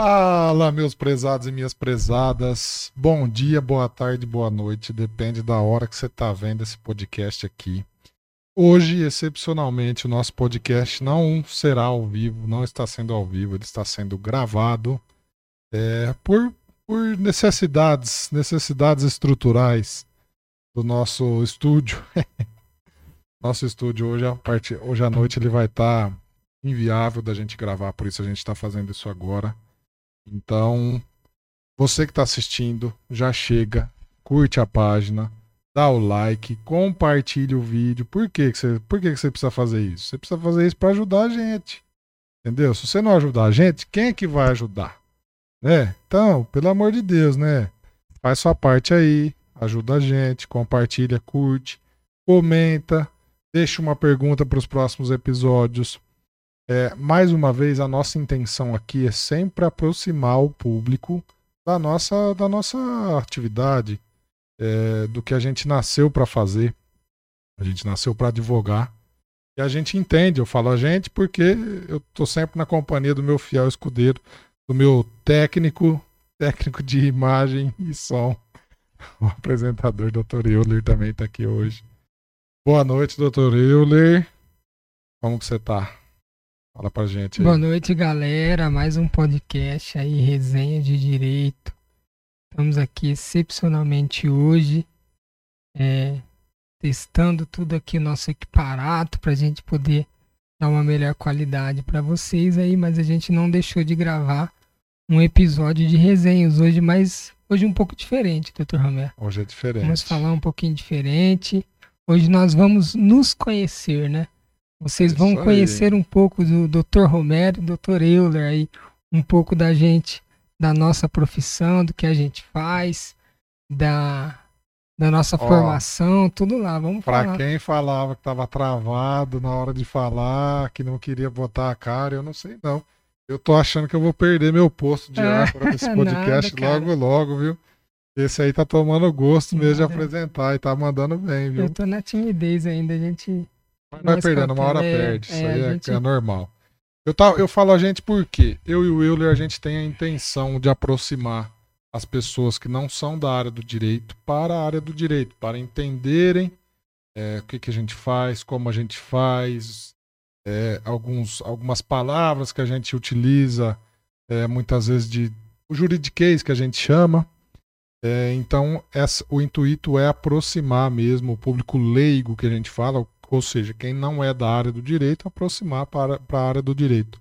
Fala, meus prezados e minhas prezadas. Bom dia, boa tarde, boa noite. Depende da hora que você está vendo esse podcast aqui. Hoje, excepcionalmente, o nosso podcast não será ao vivo, não está sendo ao vivo, ele está sendo gravado é, por, por necessidades, necessidades estruturais do nosso estúdio. nosso estúdio hoje, a parte, hoje à noite ele vai estar tá inviável da gente gravar, por isso a gente está fazendo isso agora. Então, você que está assistindo, já chega, curte a página, dá o like, compartilhe o vídeo. Por que, que, você, por que, que você precisa fazer isso? Você precisa fazer isso para ajudar a gente. Entendeu? Se você não ajudar a gente, quem é que vai ajudar? Né? Então, pelo amor de Deus, né? Faz sua parte aí, ajuda a gente, compartilha, curte, comenta, deixa uma pergunta para os próximos episódios. É, mais uma vez, a nossa intenção aqui é sempre aproximar o público da nossa, da nossa atividade, é, do que a gente nasceu para fazer. A gente nasceu para advogar. E a gente entende, eu falo a gente porque eu estou sempre na companhia do meu fiel escudeiro, do meu técnico, técnico de imagem e som. O apresentador, Dr. Euler, também está aqui hoje. Boa noite, Dr. Euler. Como que você está? Fala pra gente aí. Boa noite, galera. Mais um podcast aí, resenha de direito. Estamos aqui excepcionalmente hoje, é, testando tudo aqui, nosso equiparato, para a gente poder dar uma melhor qualidade para vocês aí, mas a gente não deixou de gravar um episódio de resenhas hoje, mas hoje um pouco diferente, Dr. Romero. Hoje é diferente. Vamos falar um pouquinho diferente. Hoje nós vamos nos conhecer, né? Vocês vão conhecer um pouco do Dr. Romero e Dr. Euler aí, um pouco da gente, da nossa profissão, do que a gente faz, da, da nossa Ó, formação, tudo lá. Vamos. Para quem falava que estava travado na hora de falar, que não queria botar a cara, eu não sei não. Eu tô achando que eu vou perder meu posto de ar para esse podcast nada, logo, logo, viu? Esse aí tá tomando gosto mesmo de apresentar e tá mandando bem, viu? Eu tô na timidez ainda, a gente Vai perdendo, uma hora é, perde. Isso é, aí é, gente... é, normal. Eu, tá, eu falo a gente porque eu e o Euler, a gente tem a intenção de aproximar as pessoas que não são da área do direito para a área do direito, para entenderem é, o que, que a gente faz, como a gente faz, é, alguns, algumas palavras que a gente utiliza, é, muitas vezes de o juridiquês que a gente chama. É, então, essa, o intuito é aproximar mesmo o público leigo que a gente fala, ou seja, quem não é da área do direito, aproximar para, para a área do direito.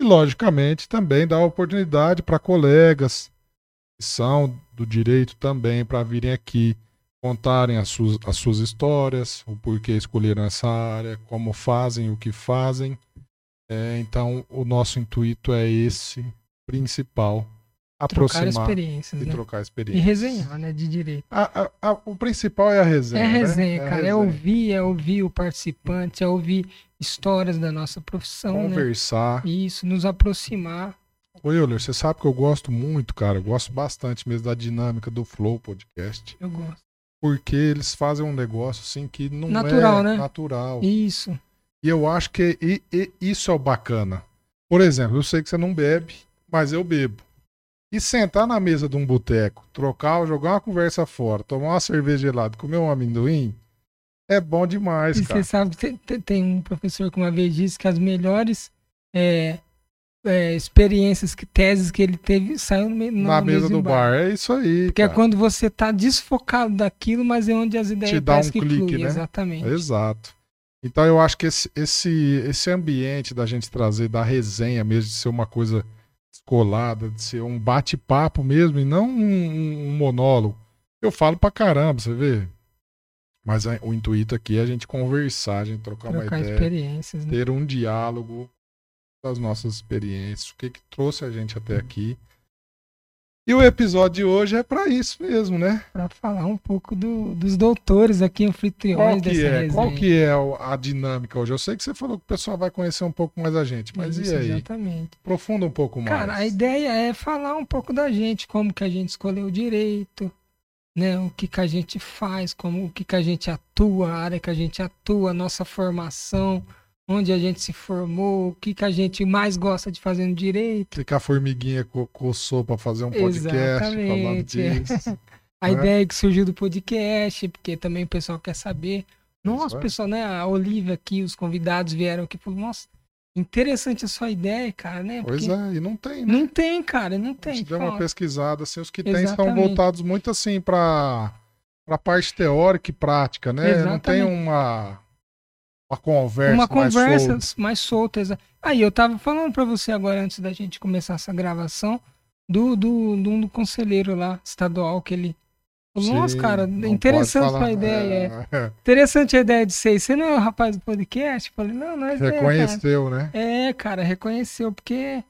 E, logicamente, também dar oportunidade para colegas que são do direito também para virem aqui contarem as suas, as suas histórias, o porquê escolheram essa área, como fazem, o que fazem. É, então, o nosso intuito é esse principal aproximar trocar experiências, e né? trocar experiências. E resenhar, né, de direito. A, a, a, o principal é a resenha. É a resenha, né? cara. É, resenha. é, ouvir, é ouvir o participante, é ouvir histórias da nossa profissão, né? Conversar. Né? Isso, nos aproximar. Ô, Euler, você sabe que eu gosto muito, cara. Eu gosto bastante mesmo da dinâmica do Flow Podcast. Eu gosto. Porque eles fazem um negócio assim que não natural, é né? natural. Isso. E eu acho que e, e, isso é o bacana. Por exemplo, eu sei que você não bebe, mas eu bebo. E sentar na mesa de um boteco, trocar, jogar uma conversa fora, tomar uma cerveja gelada, comer um amendoim, é bom demais, e cara. você sabe, tem um professor que uma vez disse que as melhores é, é, experiências, que teses que ele teve, saiu no, no, na mesa do bar. bar. É isso aí. Porque cara. é quando você tá desfocado daquilo, mas é onde as ideias Te dá um que clique, flui, né? Exatamente. Exato. Então eu acho que esse, esse, esse ambiente da gente trazer, da resenha mesmo, de ser uma coisa descolada, de ser um bate-papo mesmo e não um, um, monólogo. Eu falo pra caramba, você vê. Mas a, o intuito aqui é a gente conversar, a gente trocar, trocar uma ideia, experiências, né? ter um diálogo das nossas experiências, o que, que trouxe a gente até aqui e o episódio de hoje é para isso mesmo, né? Para falar um pouco do, dos doutores aqui, anfitriões dessa é? resenha. Qual que é a dinâmica hoje? Eu sei que você falou que o pessoal vai conhecer um pouco mais a gente, mas isso, e aí? Exatamente. Aprofunda um pouco mais. Cara, a ideia é falar um pouco da gente, como que a gente escolheu o direito, né? O que que a gente faz, como o que que a gente atua, a área que a gente atua, a nossa formação, onde a gente se formou, o que, que a gente mais gosta de fazer no direito. O que, a formiguinha co coçou para fazer um podcast falando Exatamente, disso. A né? ideia que surgiu do podcast, porque também o pessoal quer saber. Nossa, é. pessoal, né? A Olivia aqui, os convidados vieram aqui e falaram, nossa, interessante a sua ideia, cara, né? Pois Porque é, e não tem, né? Não tem, cara, não A tem. gente deu uma pesquisada, assim, os que tem são Exatamente. voltados muito assim para a parte teórica e prática, né? Não tem Exatamente. uma, uma conversa Uma mais conversa solta. mais solta. exa- Aí, eu tava falando pra você agora, antes da gente começar essa gravação, do, do, do, do conselheiro lá, estadual, que ele. falou, Nossa, Sim, cara, não interessante falar, ideia. é. Interessante a ideia de ser. Você não é o rapaz do podcast? Eu falei, não, não é. ideia, reconheceu, né? cara. É, cara, reconheceu, porque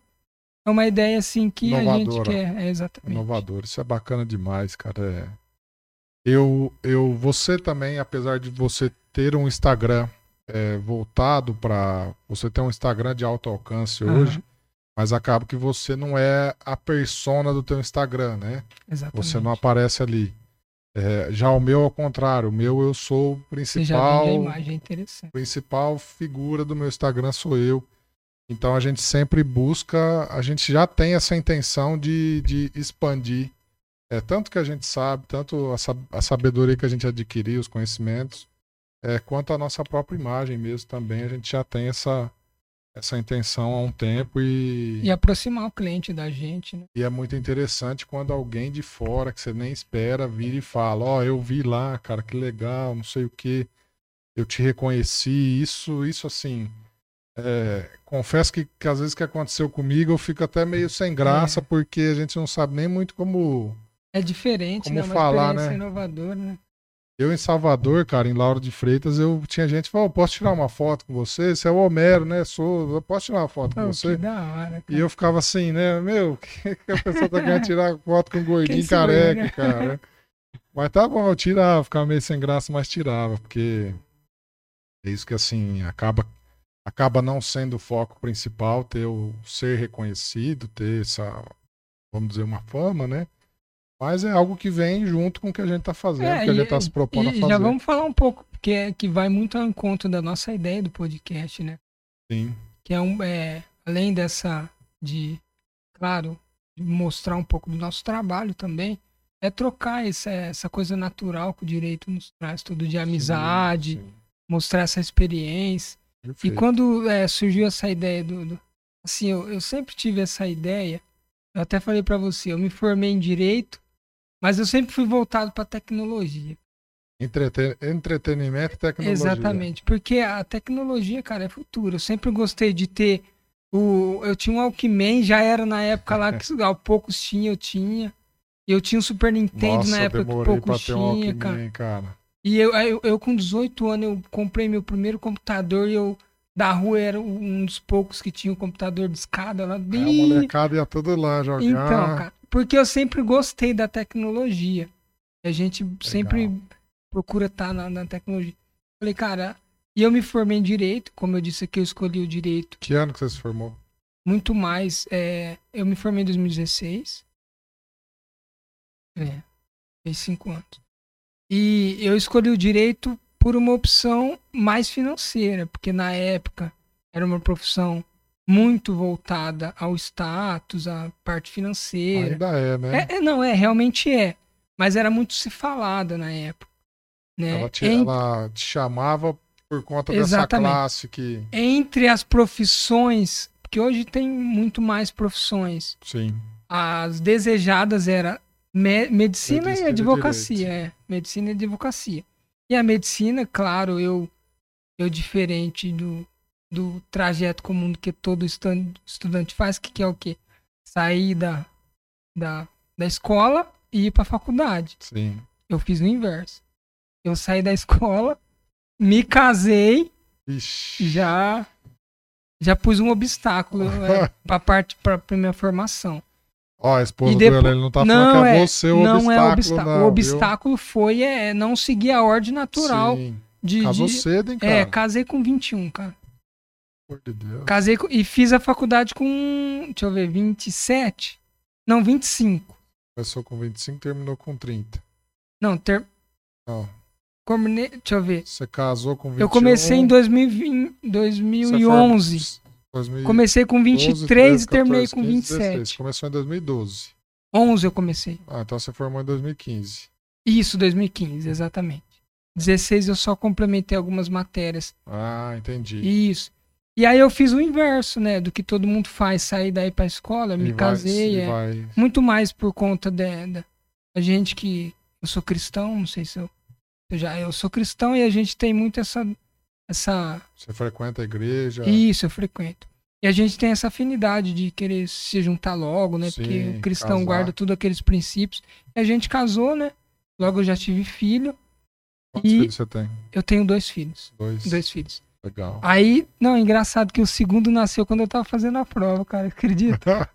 é uma ideia assim que a gente Inovadora. quer. É, exatamente. Inovador, isso é bacana demais, cara. É. Eu, eu, você também, apesar de você ter um Instagram é, voltado para, você tem um Instagram de alto alcance Aham. hoje, mas acaba que você não é a persona do teu Instagram, né? Exatamente. Você não aparece ali. É, já o meu ao contrário, o meu eu sou o Você já principal, a imagem interessante. principal figura do meu Instagram sou eu. Então a gente sempre busca, a gente já tem essa intenção de, de expandir. É, tanto que a gente sabe, tanto a, a sabedoria que a gente adquiriu, os conhecimentos, é, quanto a nossa própria imagem mesmo também, a gente já tem essa, essa intenção há um tempo e, E aproximar o cliente da gente, né? e é muito interessante quando alguém de fora, que você nem espera, vira e fala, ó, eu vi lá, cara, que legal, não sei o que, eu te reconheci, isso, isso assim, é, confesso que, que às vezes que aconteceu comigo, eu fico até meio sem graça, É. porque a gente não sabe nem muito como... É diferente, Como né? Falar, né? inovadora, né? Eu em Salvador, cara, em Lauro de Freitas, eu tinha gente que falou, posso tirar uma foto com você? Você é o Homero, né? Sou, eu posso tirar uma foto com você? da hora, cara. E eu ficava assim, né? Meu, que, que a pessoa tá querendo tirar foto com um gordinho careca, né? cara. Mas tá bom, eu tirava, ficava meio sem graça, mas tirava, porque é isso que assim, acaba, acaba não sendo o foco principal, ter o ser reconhecido, ter essa, vamos dizer, uma fama, né? Mas é algo que vem junto com o que a gente tá fazendo, É, que a e- gente tá se propondo a E fazer. já vamos falar um pouco, porque é, que vai muito ao encontro da nossa ideia do podcast, né? Sim, Que é um, é, além dessa de, claro, de mostrar um pouco do nosso trabalho também, é trocar essa, essa coisa natural que o direito nos traz, tudo de amizade, sim, sim. mostrar essa experiência. E Perfeito. quando é, surgiu essa ideia do, do- assim, eu, eu sempre tive essa ideia. Eu até falei pra você, eu me formei em direito, mas eu sempre fui voltado pra tecnologia. Entreten- Entretenimento e tecnologia. Exatamente, porque a tecnologia, cara, é futuro. Eu sempre gostei de ter o eu tinha um Walkman, já era na época lá que ao poucos tinha, eu tinha. Eu tinha um Super Nintendo Nossa, na época que poucos um tinha, Walkman, cara. cara. E eu, eu, eu com 18 anos, eu comprei meu primeiro computador e eu, da rua, era um dos poucos que tinha o computador de escada lá. É, a Bem... molecada ia tudo lá jogar. Então, cara, porque eu sempre gostei da tecnologia. A gente sempre procura estar na, na tecnologia. Falei, cara, e eu me formei em direito, como eu disse aqui, eu escolhi o direito Que ano que você se formou? muito mais. é, eu me formei em 2016. É, fez cinco anos. E eu escolhi o direito por uma opção mais financeira, porque na época era uma profissão muito voltada ao status, à parte financeira. Ainda é, né? É, é, não, é, realmente é. Mas era muito se falada na época. Né? ela, te, En- ela te chamava por conta Exatamente. dessa classe que. Entre as profissões, porque hoje tem muito mais profissões. Sim. As desejadas era me- medicina, Medicina e e advocacia, é. Medicina e advocacia. E a medicina, claro, eu eu diferente do, do trajeto comum que todo estudante faz, que, que é o quê? Sair da, da, da escola e ir para a faculdade. Sim. Eu fiz o inverso. Eu saí da escola, me casei, Ixi. já já pus um obstáculo é, para parte para minha formação. Ó, a esposa E do depois- Heleno ele não tá falando que é, você o não obstáculo, é obstáculo. não. o viu? obstáculo foi é, não seguir a ordem natural Sim. de, Casou de- cedo, hein, cara? é, casei com 21, cara. Por de Deus. Casei com- e fiz a faculdade com, deixa eu ver, 27. Não, 25. Começou com 25, terminou com 30. Não, ter, Não. Comecei, deixa eu ver. Você casou com 21. Eu comecei em 2020, 2011. Você foi- 2012, Comecei com 23 13, e terminei 14, com 15, 27. 16. Você começou em 2012. 11 eu comecei. Ah, então você formou em 2015. Isso, 2015, exatamente. 16 eu só complementei algumas matérias. Ah, entendi. Isso. E aí eu fiz o inverso, né, do que todo mundo faz, sair daí pra escola, E me vai- casei, é. vai- muito mais por conta da, da a gente que eu sou cristão, não sei se eu, eu já eu sou cristão e a gente tem muito essa essa Você frequenta a igreja. isso eu frequento. E a gente tem essa afinidade de querer se juntar logo, né? Porque Sim, o cristão casar. guarda tudo aqueles princípios. E a gente casou, né? Logo eu já tive filho. Quantos e- filhos você tem? Eu tenho dois filhos. Dois. Dois filhos. Legal. Aí, não, engraçado que o segundo nasceu quando eu tava fazendo a prova, cara. Acredita?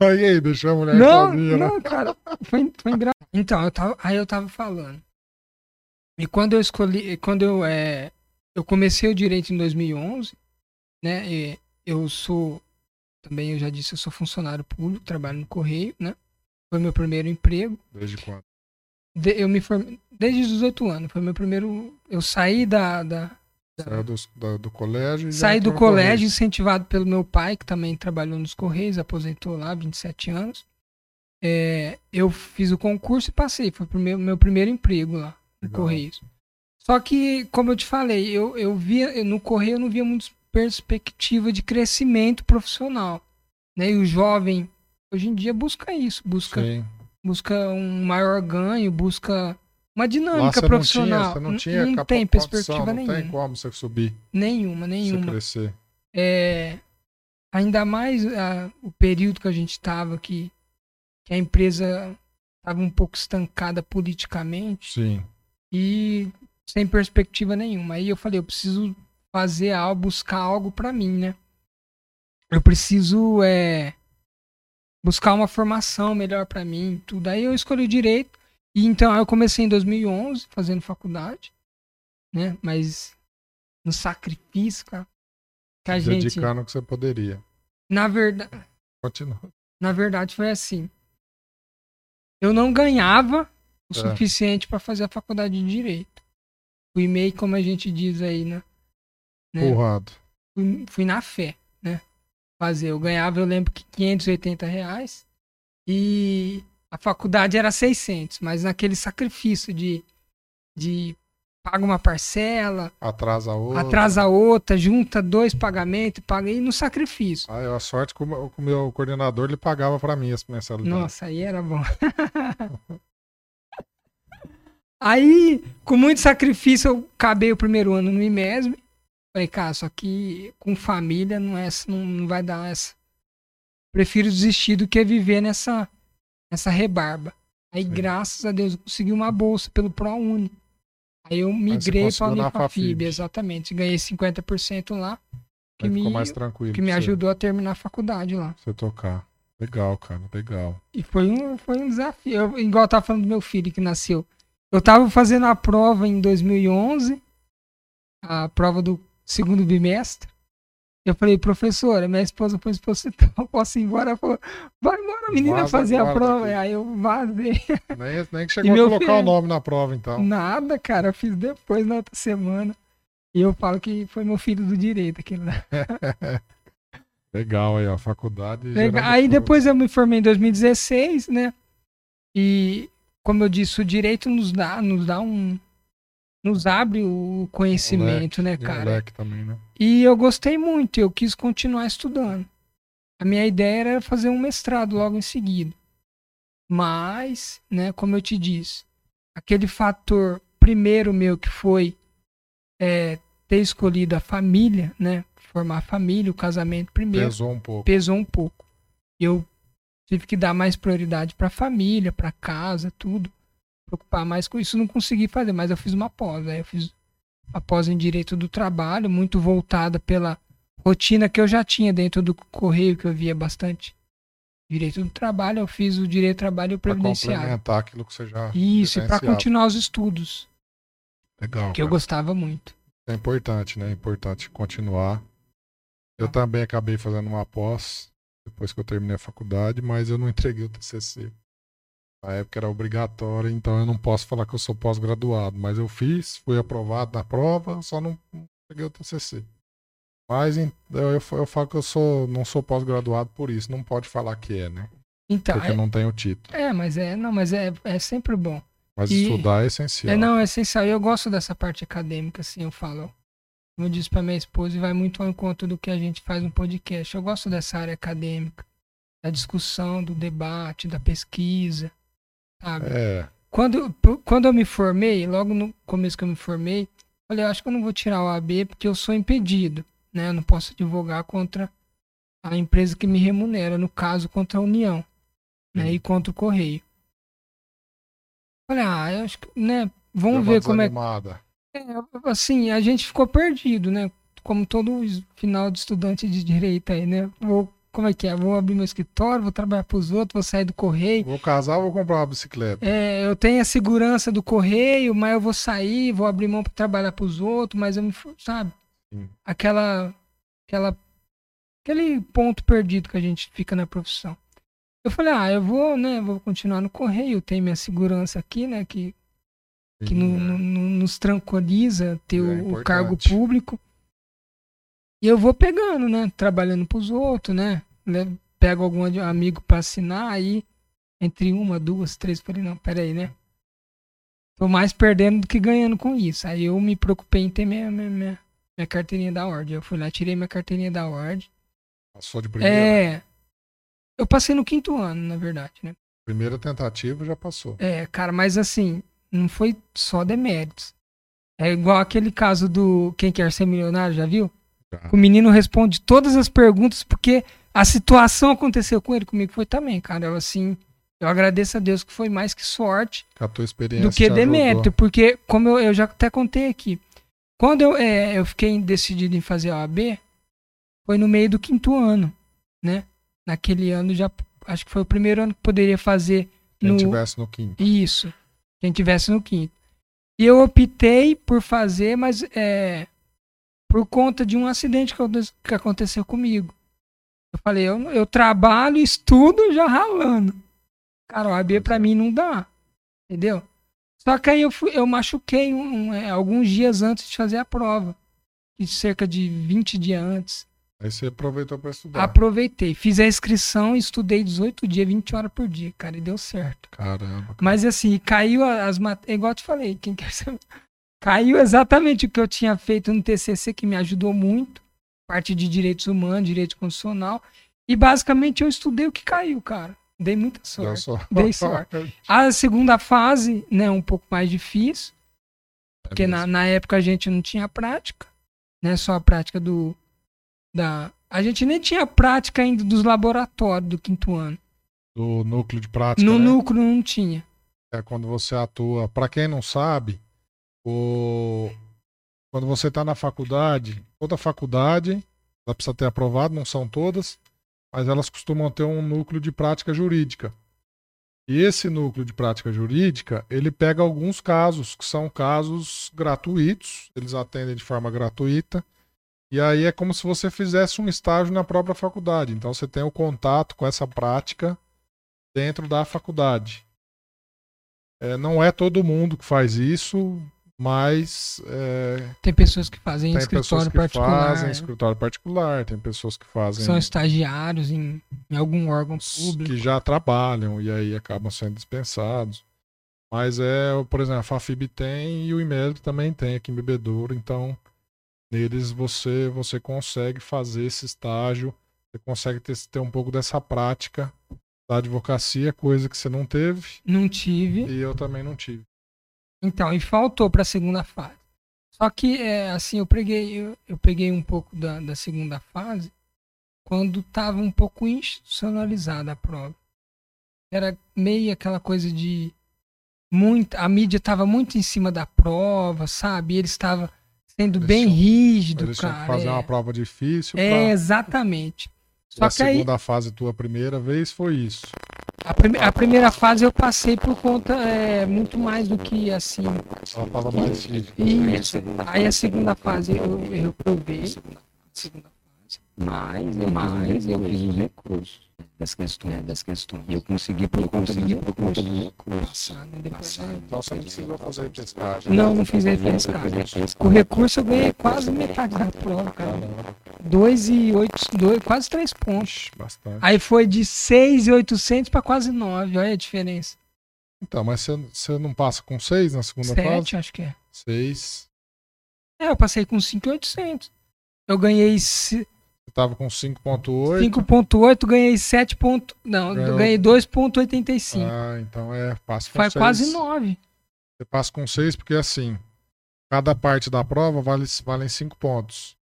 aí, aí, deixou a mulher Não, sozinha, né? não, cara. Foi, foi engraçado. Então, eu tava, aí eu tava falando. E quando eu escolhi, quando eu, é, eu comecei o direito em 2011, né? e eu sou, também eu já disse, eu sou funcionário público, trabalho no Correio, né? Foi meu primeiro emprego. Desde quando? De- eu me formei, desde os 18 anos, foi meu primeiro, eu saí da, da- Saiu do, da- do colégio e já Saí do colégio, incentivado pelo meu pai, que também trabalhou nos Correios, aposentou lá, 27 anos. É, eu fiz o concurso e passei. Foi o meu, meu primeiro emprego lá no Legal. Correios. Só que, como eu te falei, eu, eu via no Correio eu não via muita perspectiva de crescimento profissional. Né? E o jovem, hoje em dia, busca isso, busca, Sim. busca um maior ganho, busca uma dinâmica você profissional. Não tinha, você não tinha não tem perspectiva não nenhuma. tem como você subir, Nenhuma, você nenhuma. crescer. É, ainda mais ah, o período que a gente estava, que, que a empresa estava um pouco estancada politicamente Sim. e sem perspectiva nenhuma. Aí eu falei, eu preciso fazer algo, buscar algo para mim, né? Eu preciso é, buscar uma formação melhor para mim, tudo. Aí eu escolhi direito e então eu comecei em 2011 fazendo faculdade, né? Mas no sacrifício, cara, que a gente, Dedicando o que você poderia. na verdade, Continua. na verdade foi assim. Eu não ganhava o É. suficiente para fazer a faculdade de direito. Fui meio como a gente diz aí, né? né? Empurrado. Fui, fui na fé, né? Fazer. Eu ganhava, eu lembro que 580 reais e a faculdade era 600, mas naquele sacrifício de, de paga uma parcela, Atrasa outra. atrasa outra, junta dois pagamentos, paga e no sacrifício. Ah, eu, a sorte que o que o meu coordenador ele pagava pra mim as mensalidades. Nossa, aí era bom. aí, com muito sacrifício, eu acabei o primeiro ano no IMESB. Falei, cara, só que com família não, é, não, não vai dar essa. Prefiro desistir do que viver nessa, nessa rebarba. Aí, Sim. graças a Deus, eu consegui uma bolsa pelo ProUni. Aí eu migrei para a Unifafib, Fafib. exatamente. Ganhei 50% lá, que Aí me, ficou mais tranquilo. que me você- ajudou a terminar a faculdade lá. Você tocar. Legal, cara, legal. E foi um, foi um desafio. Eu, igual eu tava falando do meu filho que nasceu. Eu tava fazendo a prova em 2011, a prova do segundo bimestre. Eu falei, professora, minha esposa foi exposição, eu posso ir embora? Ela falou, vai embora, menina, Vaza fazer a prova. daqui. Aí eu vazei. Nem, nem que chegou a colocar filho? o nome na prova, então. Nada, cara, eu fiz depois na outra semana. E eu falo que foi meu filho do direito aquele lá. Legal aí, ó. Faculdade. Aí depois eu me formei em 2016, né? E como eu disse, o direito nos dá, nos dá um. Nos abre o conhecimento, né, Tem um cara? leque também, né? E eu gostei muito, eu quis continuar estudando. A minha ideia era fazer um mestrado logo em seguida. Mas, né, como eu te disse, aquele fator primeiro meu que foi é, ter escolhido a família, né? Formar a família, o casamento primeiro Pesou um pouco. pesou um pouco. Eu tive que dar mais prioridade para família, para casa, tudo. Preocupar mais com isso, não consegui fazer, mas eu fiz uma pós. Aí eu fiz a pós em direito do trabalho, muito voltada pela rotina que eu já tinha dentro do correio, que eu via bastante. Direito do trabalho, eu fiz o direito do trabalho e o Pra previdenciário. complementar aquilo que você já. Isso, e para continuar os estudos, Legal. que eu cara. gostava muito. É importante, né? É importante continuar. Eu Ah. também acabei fazendo uma pós depois que eu terminei a faculdade, mas eu não entreguei o TCC. Na época era obrigatório, então eu não posso falar que eu sou pós-graduado. Mas eu fiz, fui aprovado na prova, só não peguei o TCC. Mas eu, eu, eu falo que eu sou, não sou pós-graduado por isso. Não pode falar que é, né? Então, Porque é, eu não tenho título. é, mas é, não, mas é, é sempre bom. Mas E- estudar é essencial. É, não, é essencial. Eu gosto dessa parte acadêmica, assim, eu falo. Como eu disse pra minha esposa, e vai muito ao encontro do que a gente faz no podcast. Eu gosto dessa área acadêmica, da discussão, do debate, da pesquisa, sabe? É, Quando, quando eu me formei, logo no começo que eu me formei, falei, eu acho que eu não vou tirar o AB porque eu sou impedido, né? Eu não posso advogar contra a empresa que me remunera, no caso, contra a União, né? Sim. E contra o Correio. Falei, ah, eu acho que, né? Vamos ver como é é, assim, a gente ficou perdido, né? Como todo final de estudante de direito aí, né? Vou, como é que é? Vou abrir meu escritório, vou trabalhar pros outros, vou sair do correio. Vou casar ou vou comprar uma bicicleta? É, eu tenho a segurança do correio, mas eu vou sair, vou abrir mão para trabalhar pros outros, mas eu me, sabe? Sim. Aquela, aquela, aquele ponto perdido que a gente fica na profissão. Eu falei, ah, eu vou, né? Vou continuar no correio, tenho minha segurança aqui, né? Que que Sim, no- é. no- no- nos tranquiliza ter É o- o, cargo público. E eu vou pegando, né? Trabalhando pros outros, né? Le- Pego algum amigo pra assinar, aí entre uma, duas, três, falei, não, peraí, né? Tô mais perdendo do que ganhando com isso. Aí eu me preocupei em ter minha, minha, minha, minha carteirinha da ordem. Eu fui lá, tirei minha carteirinha da ordem. Passou de primeira. É. Eu passei no quinto ano, na verdade, né? Primeira tentativa já passou. É, cara, mas assim, não foi só deméritos. É igual aquele caso do Quem Quer Ser Milionário, já viu? Já. O menino responde todas as perguntas porque a situação aconteceu com ele, comigo foi também, cara. Eu, assim, eu agradeço a Deus que foi mais que sorte do que demérito, porque, como eu, eu já até contei aqui, quando eu, é, eu fiquei decidido em fazer a OAB, foi no meio do quinto ano, né? Naquele ano já, acho que foi o primeiro ano que poderia fazer Quem no, tivesse no quinto. isso. Quem tivesse no quinto. E eu optei por fazer, mas é, por conta de um acidente que, aconte- que aconteceu comigo. Eu falei, eu, eu trabalho, estudo já ralando. Cara, o AB pra mim não dá. Entendeu? Só que aí eu, fui, eu machuquei um- um, é, alguns dias antes de fazer a prova. E cerca de 20 dias antes. Aí você aproveitou pra estudar. Aproveitei. Fiz a inscrição e estudei 18 dias, 20 horas por dia, cara. E deu certo. Caramba. Mas assim, caiu as matérias. Igual eu te falei, quem quer saber? Caiu exatamente o que eu tinha feito no TCC, que me ajudou muito. Parte de direitos humanos, direito constitucional. E basicamente eu estudei o que caiu, cara. Dei muita sorte. sorte. Dei sorte. A segunda fase, né, um pouco mais difícil, porque na, na época a gente não tinha prática, né, só a prática do da a gente nem tinha prática ainda dos laboratórios do quinto ano. Do núcleo de prática. No né? núcleo não tinha. É quando você atua. Pra quem não sabe, o... quando você tá na faculdade, toda faculdade, ela precisa ter aprovado, não são todas, mas elas costumam ter um núcleo de prática jurídica. E esse núcleo de prática jurídica, ele pega alguns casos, que são casos gratuitos, eles atendem de forma gratuita, e aí é como se você fizesse um estágio na própria faculdade. Então você tem o contato com essa prática dentro da faculdade. É, não é todo mundo que faz isso, mas é, Tem pessoas que fazem tem escritório pessoas que particular, fazem escritório particular, tem pessoas que fazem são estagiários em, em algum órgão público. que já trabalham e aí acabam sendo dispensados. Mas é, por exemplo, a Fafib tem e o IMED também tem aqui em Bebedouro, então neles você você consegue fazer esse estágio, você consegue ter, ter um pouco dessa prática da advocacia, coisa que você não teve Não tive. e eu também não tive. Então, e faltou para a segunda fase. Só que, é, assim, eu peguei, eu, eu peguei um pouco da, da segunda fase quando estava um pouco institucionalizada a prova. Era meio aquela coisa de muito, a mídia estava muito em cima da prova, sabe? E ele estava sendo Eles bem tinham- rígido, Eles cara. fazer é. uma prova difícil É, pra... exatamente. E Só a que aí, segunda fase, tua primeira vez, foi isso. A, prime- a primeira fase eu passei por conta é, muito mais do que assim. Ela tava mais. Isso. Aí a segunda fase eu, eu provei. Segunda fase. Mas, mas eu fiz um recurso. Das questões, das questões. E eu consegui por conta consegui por conta do recurso. Então você não precisou fazer repescagem. Não, não fiz repescagem. O recurso eu ganhei quase metade da prova, cara. 2 e 8, dois, quase 3 pontos. Bastante. Aí foi de 6,800 para quase 9, olha a diferença. Então, mas você, você não passa com 6 na segunda 7, fase? acho que é. 6. É, eu passei com 5,800. Eu ganhei Você tava com 5.8. 5,8, ganhei 7. Ponto, não, Ganhou. ganhei 2,85. Ah, então é, passa com Faz 6. quase 9. Você passa com 6 porque assim, cada parte da prova vale, valem 5 pontos.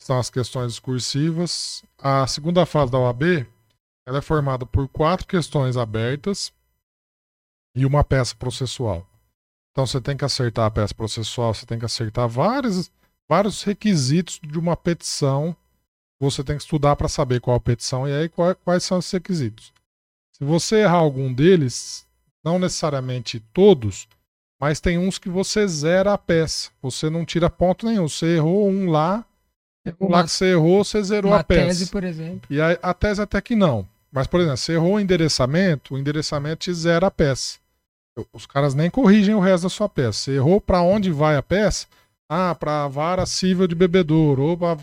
São as questões discursivas. A segunda fase da OAB, ela é formada por quatro questões abertas e uma peça processual. Então você tem que acertar a peça processual, você tem que acertar vários, vários requisitos de uma petição. Você tem que estudar para saber qual a petição e aí quais são esses requisitos. Se você errar algum deles, não necessariamente todos, mas tem uns que você zera a peça. Você não tira ponto nenhum. Você errou um lá, um lá que você errou, você zerou a peça. tese, por exemplo. E a, a tese até que não. Mas, por exemplo, você errou o endereçamento, o endereçamento te zera a peça. Os caras nem corrigem o resto da sua peça. Você errou para onde vai a peça? Ah, para a vara civil de Bebedouro, ou para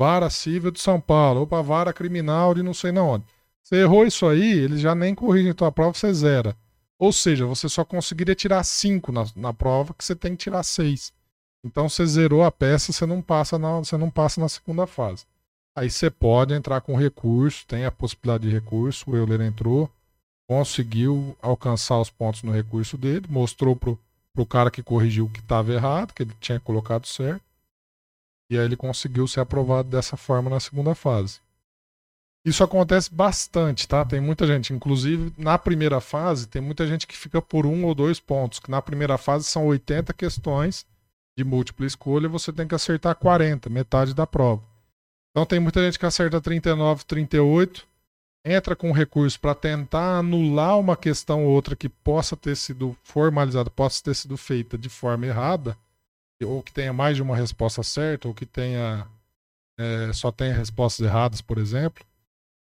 vara civil de São Paulo, ou para vara criminal de não sei na onde. Você errou isso aí, eles já nem corrigem a tua prova, você zera. Ou seja, você só conseguiria tirar 5 na, na prova, que você tem que tirar 6. Então você zerou a peça, você não passa na, você não passa na segunda fase. Aí você pode entrar com recurso, tem a possibilidade de recurso. O Euler entrou, conseguiu alcançar os pontos no recurso dele, mostrou pro, pro cara que corrigiu que estava errado, que ele tinha colocado certo. E aí ele conseguiu ser aprovado dessa forma na segunda fase. Isso acontece bastante, tá? Tem muita gente, inclusive na primeira fase, tem muita gente que fica por um ou dois pontos, que na primeira fase são 80 questões de múltipla escolha, você tem que acertar 40, metade da prova. Então tem muita gente que acerta 39, 38, entra com recurso para tentar anular uma questão ou outra que possa ter sido formalizada, possa ter sido feita de forma errada, ou que tenha mais de uma resposta certa, ou que tenha é, só tenha respostas erradas, por exemplo.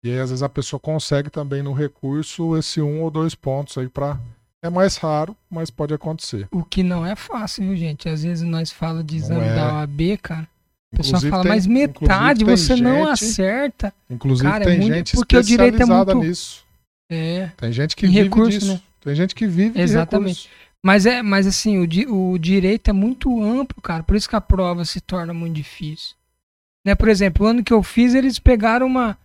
E aí, às vezes, a pessoa consegue também no recurso esse um ou dois pontos aí para. É mais raro, mas pode acontecer. O que não é fácil, viu, gente? Às vezes nós falamos de Não exame é. da OAB, cara. A pessoa Inclusive, fala, tem- mas metade você não gente- acerta. Inclusive, Cara, é tem muito- gente porque o direito é especializada muito- nisso. É. Tem gente que vive recurso, disso. né? Tem gente que vive Exatamente. Mas é, mas assim, o, di- o direito é muito amplo, cara. Por isso que a prova se torna muito difícil. Né? Por exemplo, o ano que eu fiz, eles pegaram uma,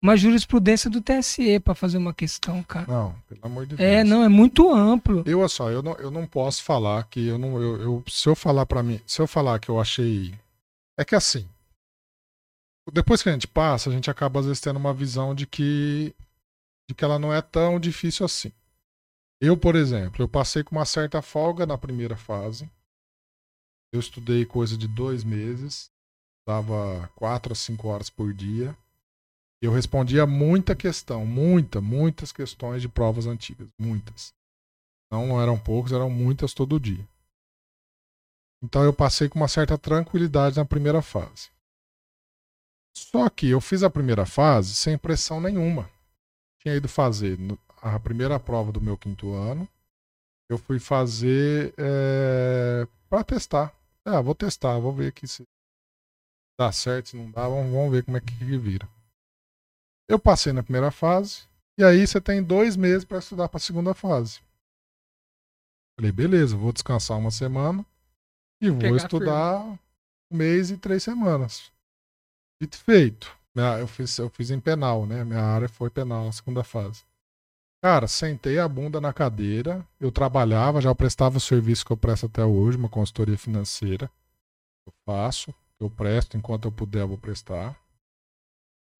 uma jurisprudência do TSE pra fazer uma questão, cara. Não, pelo amor de Deus. É, não, é muito amplo. Eu, olha só, eu não, eu não posso falar que eu não. Eu, eu- se eu falar para mim, se eu falar que eu achei. É que assim. Depois que a gente passa, a gente acaba às vezes tendo uma visão de que. de que ela não é tão difícil assim. Eu, por exemplo, eu passei com uma certa folga na primeira fase. Eu estudei coisa de dois meses. Dava quatro a cinco horas por dia. Eu respondia muita questão, muita, muitas questões de provas antigas, muitas. Não, eram poucos, eram muitas todo dia. Então eu passei com uma certa tranquilidade na primeira fase. Só que eu fiz a primeira fase sem pressão nenhuma. Tinha ido fazer no- a primeira prova do meu quinto ano. Eu fui fazer para testar. Ah, vou testar, vou ver aqui se dá certo, se não dá, vamos, vamos ver como é que vira. Eu passei na primeira fase, e aí você tem dois meses para estudar para a segunda fase. Falei, beleza, vou descansar uma semana e vou Pegar estudar um mês e três semanas. Dito feito. Eu fiz, eu fiz em penal, né? Minha área foi penal, a segunda fase. Cara, sentei a bunda na cadeira, eu trabalhava, já prestava o serviço que eu presto até hoje, uma consultoria financeira. Eu faço, eu presto, enquanto eu puder, eu vou prestar.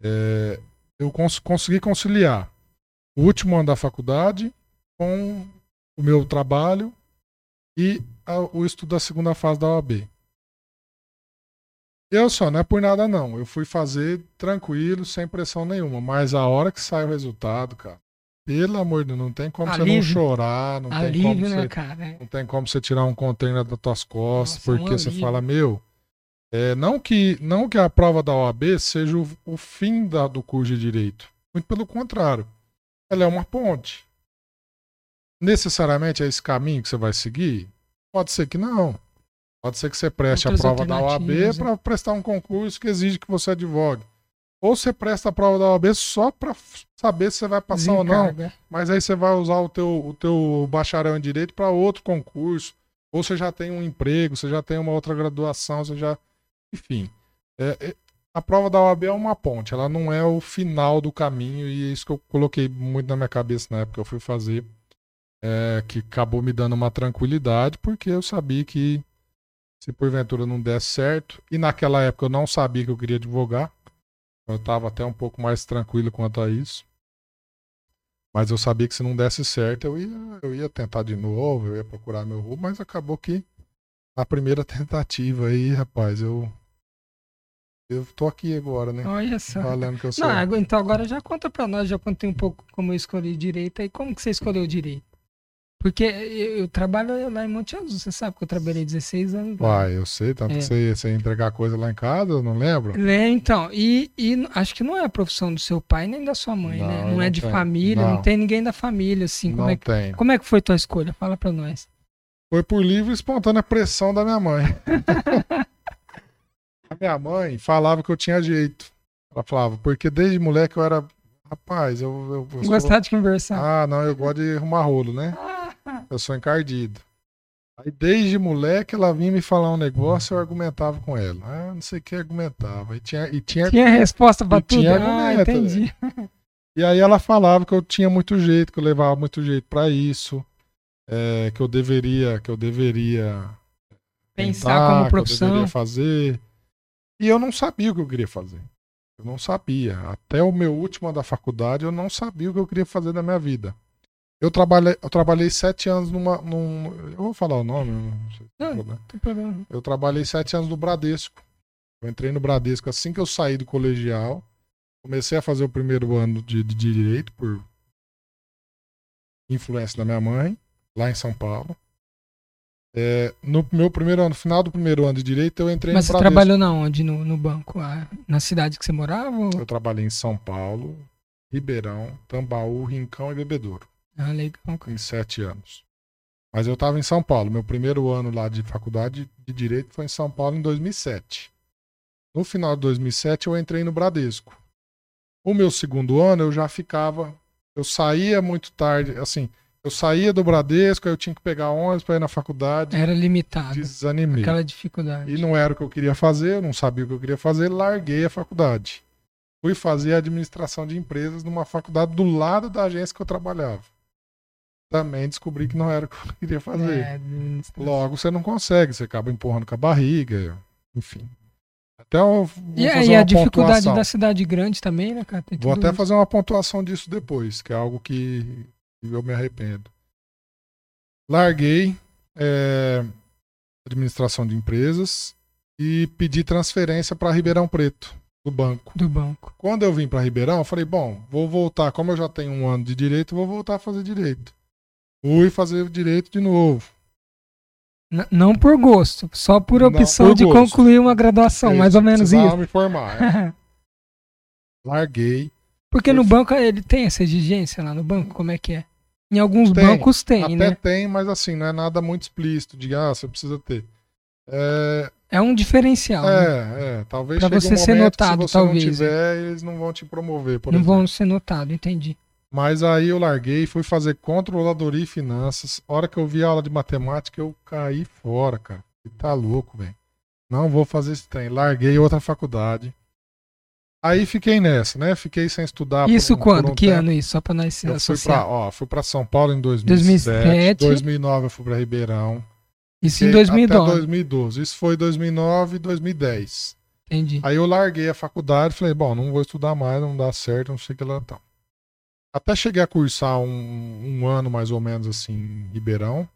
É, eu cons- consegui conciliar o último ano da faculdade com o meu trabalho e a- o estudo da segunda fase da OAB. Eu só, não é por nada não. Eu fui fazer tranquilo, sem pressão nenhuma. Mas a hora que sai o resultado, cara, pelo amor de Deus, não tem como você não Alívio. chorar, não tem como Alívio, né, você cara? É. não tem como você tirar um container das tuas costas, Nossa, é um porque você alívio. fala, meu, é, não, que, não que a prova da OAB seja o, o fim da- do curso de direito. Muito pelo contrário. Ela é uma ponte. Necessariamente é esse caminho que você vai seguir? Pode ser que não. Pode ser que você preste Outras a prova da OAB alternativas, para prestar um concurso que exige que você advogue. Ou você presta a prova da OAB só para saber se você vai passar ou não. Desencarga. Mas aí você vai usar o teu, o teu bacharel em direito para outro concurso. Ou você já tem um emprego, você já tem uma outra graduação, você já. Enfim. É, é- a prova da OAB é uma ponte, ela não é o final do caminho, e é isso que eu coloquei muito na minha cabeça na época que eu fui fazer. é, que acabou me dando uma tranquilidade, porque eu sabia que se porventura não desse certo, e naquela época eu não sabia que eu queria advogar, eu estava até um pouco mais tranquilo quanto a isso. Mas eu sabia que se não desse certo, eu ia, eu ia tentar de novo, eu ia procurar meu rumo, mas acabou que na primeira tentativa aí, rapaz, eu. Eu tô aqui agora, né? Olha só. Falando que eu sou. Não, então agora já conta pra nós, já contei um pouco como eu escolhi direito aí. Como que você escolheu direito? Porque eu, eu trabalho lá em Monte Azul, você sabe que eu trabalhei 16 anos. Uai, eu sei, tanto É. que você, você ia entregar coisa lá em casa, eu não lembro. É, então, e, e acho que não é a profissão do seu pai nem da sua mãe, né? Não, Não é não de tem. família, não. Não. tem ninguém da família, assim. Como não é, que, tem. como é que foi tua escolha? Fala pra nós. Foi por livre e espontânea pressão da minha mãe. a minha mãe falava que eu tinha jeito. Ela falava, porque desde moleque eu era. Rapaz, eu. eu, eu sou- Gostar de conversar. Ah, não, eu gosto de arrumar rolo, né? Eu sou encardido. Aí desde moleque ela vinha me falar um negócio eu argumentava com ela. Ah, não sei o que argumentava. E tinha, e tinha Tinha resposta pra tudo? tinha Ah, argumento, entendi. E aí ela falava que eu tinha muito jeito, que eu levava muito jeito pra isso, é, que eu deveria, que eu deveria Pensar tentar, como que eu profissão. deveria fazer. E eu não sabia o que eu queria fazer. Eu não sabia. Até o meu último ano da faculdade, eu não sabia o que eu queria fazer da minha vida. Eu trabalhei, eu trabalhei sete anos numa. Num, eu vou falar o nome, não sei Não. Não tem problema. Eu trabalhei sete anos no Bradesco. Eu entrei no Bradesco assim que eu saí do colegial. Comecei a fazer o primeiro ano de, de direito por influência da minha mãe, lá em São Paulo. É, no meu primeiro ano, no final do primeiro ano de direito, eu entrei Mas você no Bradesco. trabalhou na onde? No, no banco? Ah, na cidade que você morava? ou- Eu trabalhei em São Paulo, Ribeirão, Tambaú, Rincão e Bebedouro, Ah, legal. cara. em sete anos. Mas eu estava em São Paulo. Meu primeiro ano lá de faculdade de direito foi em São Paulo em 2007. No final de 2007 eu entrei no Bradesco. O meu segundo ano eu já ficava, eu saía muito tarde, assim, eu saía do Bradesco, aí eu tinha que pegar ônibus para ir na faculdade, Era limitado. desanimei. Aquela dificuldade. E não era o que eu queria fazer, eu não sabia o que eu queria fazer, larguei a faculdade. Fui fazer administração de empresas numa faculdade do lado da agência que eu trabalhava. Também descobri que não era o que eu queria fazer. É. Logo você não consegue, você acaba empurrando com a barriga, enfim. Até eu E aí a dificuldade pontuação. da cidade grande também, né, cara? Vou até isso. fazer uma pontuação disso depois, que é algo que eu me arrependo. Larguei é, administração de empresas e pedi transferência para Ribeirão Preto, do banco. do banco. Quando eu vim para Ribeirão, eu falei, bom, vou voltar, como eu já tenho um ano de direito, vou voltar a fazer direito. Fui fazer direito de novo. N- não por gosto, só por opção por de gosto. concluir uma graduação, mais ou menos isso. me formar. é. Larguei. Porque no banco ele tem essa exigência lá no banco, como é que é? Em alguns Tem, bancos tem, Até né? tem, mas assim, não é nada muito explícito de ah, você precisa ter. É, É um diferencial. né? é, é, talvez Pra você um ser notado, se você talvez, não tiver, eles não vão te promover, por Não exemplo. vão ser notados, entendi. Mas aí eu larguei, fui fazer controladoria e finanças. A hora que eu vi a aula de matemática, eu caí fora, cara. E tá louco, velho. Não vou fazer esse trem. Larguei outra faculdade. Aí fiquei nessa, né? Fiquei sem estudar. isso um- quando? um que tempo. ano isso? Só pra nós se Eu fui associar. pra, ó, fui pra São Paulo em 2007. 2007. 2009 eu fui pra Ribeirão. Isso em Fiquei 2012. Até 2012. Isso foi 2009 e 2010. Entendi. Aí eu larguei a faculdade, falei, bom, não vou estudar mais, não dá certo, não sei o que lá tal. Até cheguei a cursar um, um ano mais ou menos assim em Ribeirão,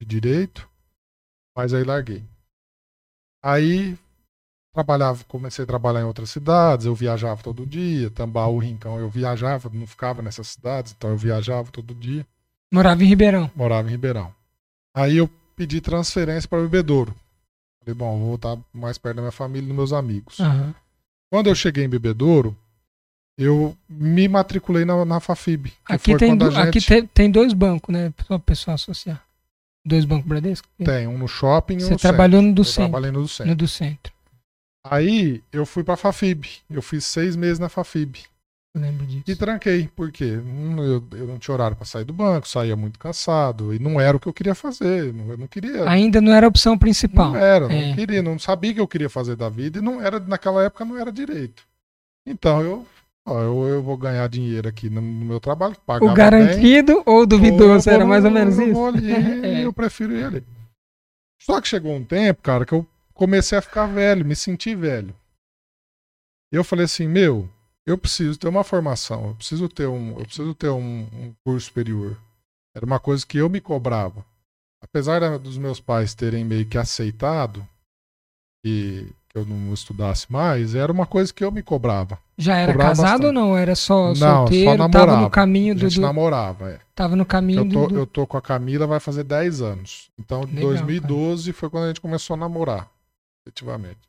de direito, mas aí larguei. Aí trabalhava, comecei a trabalhar em outras cidades, eu viajava todo dia, Tambaú, Rincão, eu viajava, não ficava nessas cidades, então eu viajava todo dia, Morava em Ribeirão. morava em Ribeirão. Aí eu pedi transferência para Bebedouro. Falei, bom, vou voltar mais perto da minha família e dos meus amigos. Aham. Quando eu cheguei em Bebedouro, Eu me matriculei na, na Fafib. Aqui, tem, do, gente... aqui tem, tem dois bancos, né? Só o pessoal associar. Dois bancos Bradesco? Tem, um no shopping e um no trabalhou no do eu centro. trabalhei no do centro. No do centro. Aí eu fui pra Fafib. Eu fiz seis meses na Fafib. Eu lembro disso. E tranquei, porque eu, eu não tinha horário para sair do banco, saía muito cansado, e não era o que eu queria fazer. Eu não queria. Ainda não era a opção principal. Não era, não é. queria, não sabia o que eu queria fazer da vida, e não era, naquela época não era direito. Então eu, ó, eu, eu vou ganhar dinheiro aqui no, no meu trabalho, pagar. O garantido bem, ou duvidoso? Ou era mais ou menos eu isso? Ali, é. Eu prefiro ir ali. Só que chegou um tempo, cara, que eu comecei a ficar velho, me senti velho. E eu falei assim, meu, eu preciso ter uma formação, eu preciso ter um, eu preciso ter um, um curso superior. Era uma coisa que eu me cobrava. Apesar dos meus pais terem meio que aceitado que, que eu não estudasse mais, era uma coisa que eu me cobrava. Já era cobrava casado bastante. ou não? Era só não, solteiro? Só namorava. Tava no caminho do. A gente namorava, é. Tava no caminho eu tô, do. Eu tô com a Camila, vai fazer 10 anos. Então, em 2012 cara. foi quando a gente começou a namorar, efetivamente.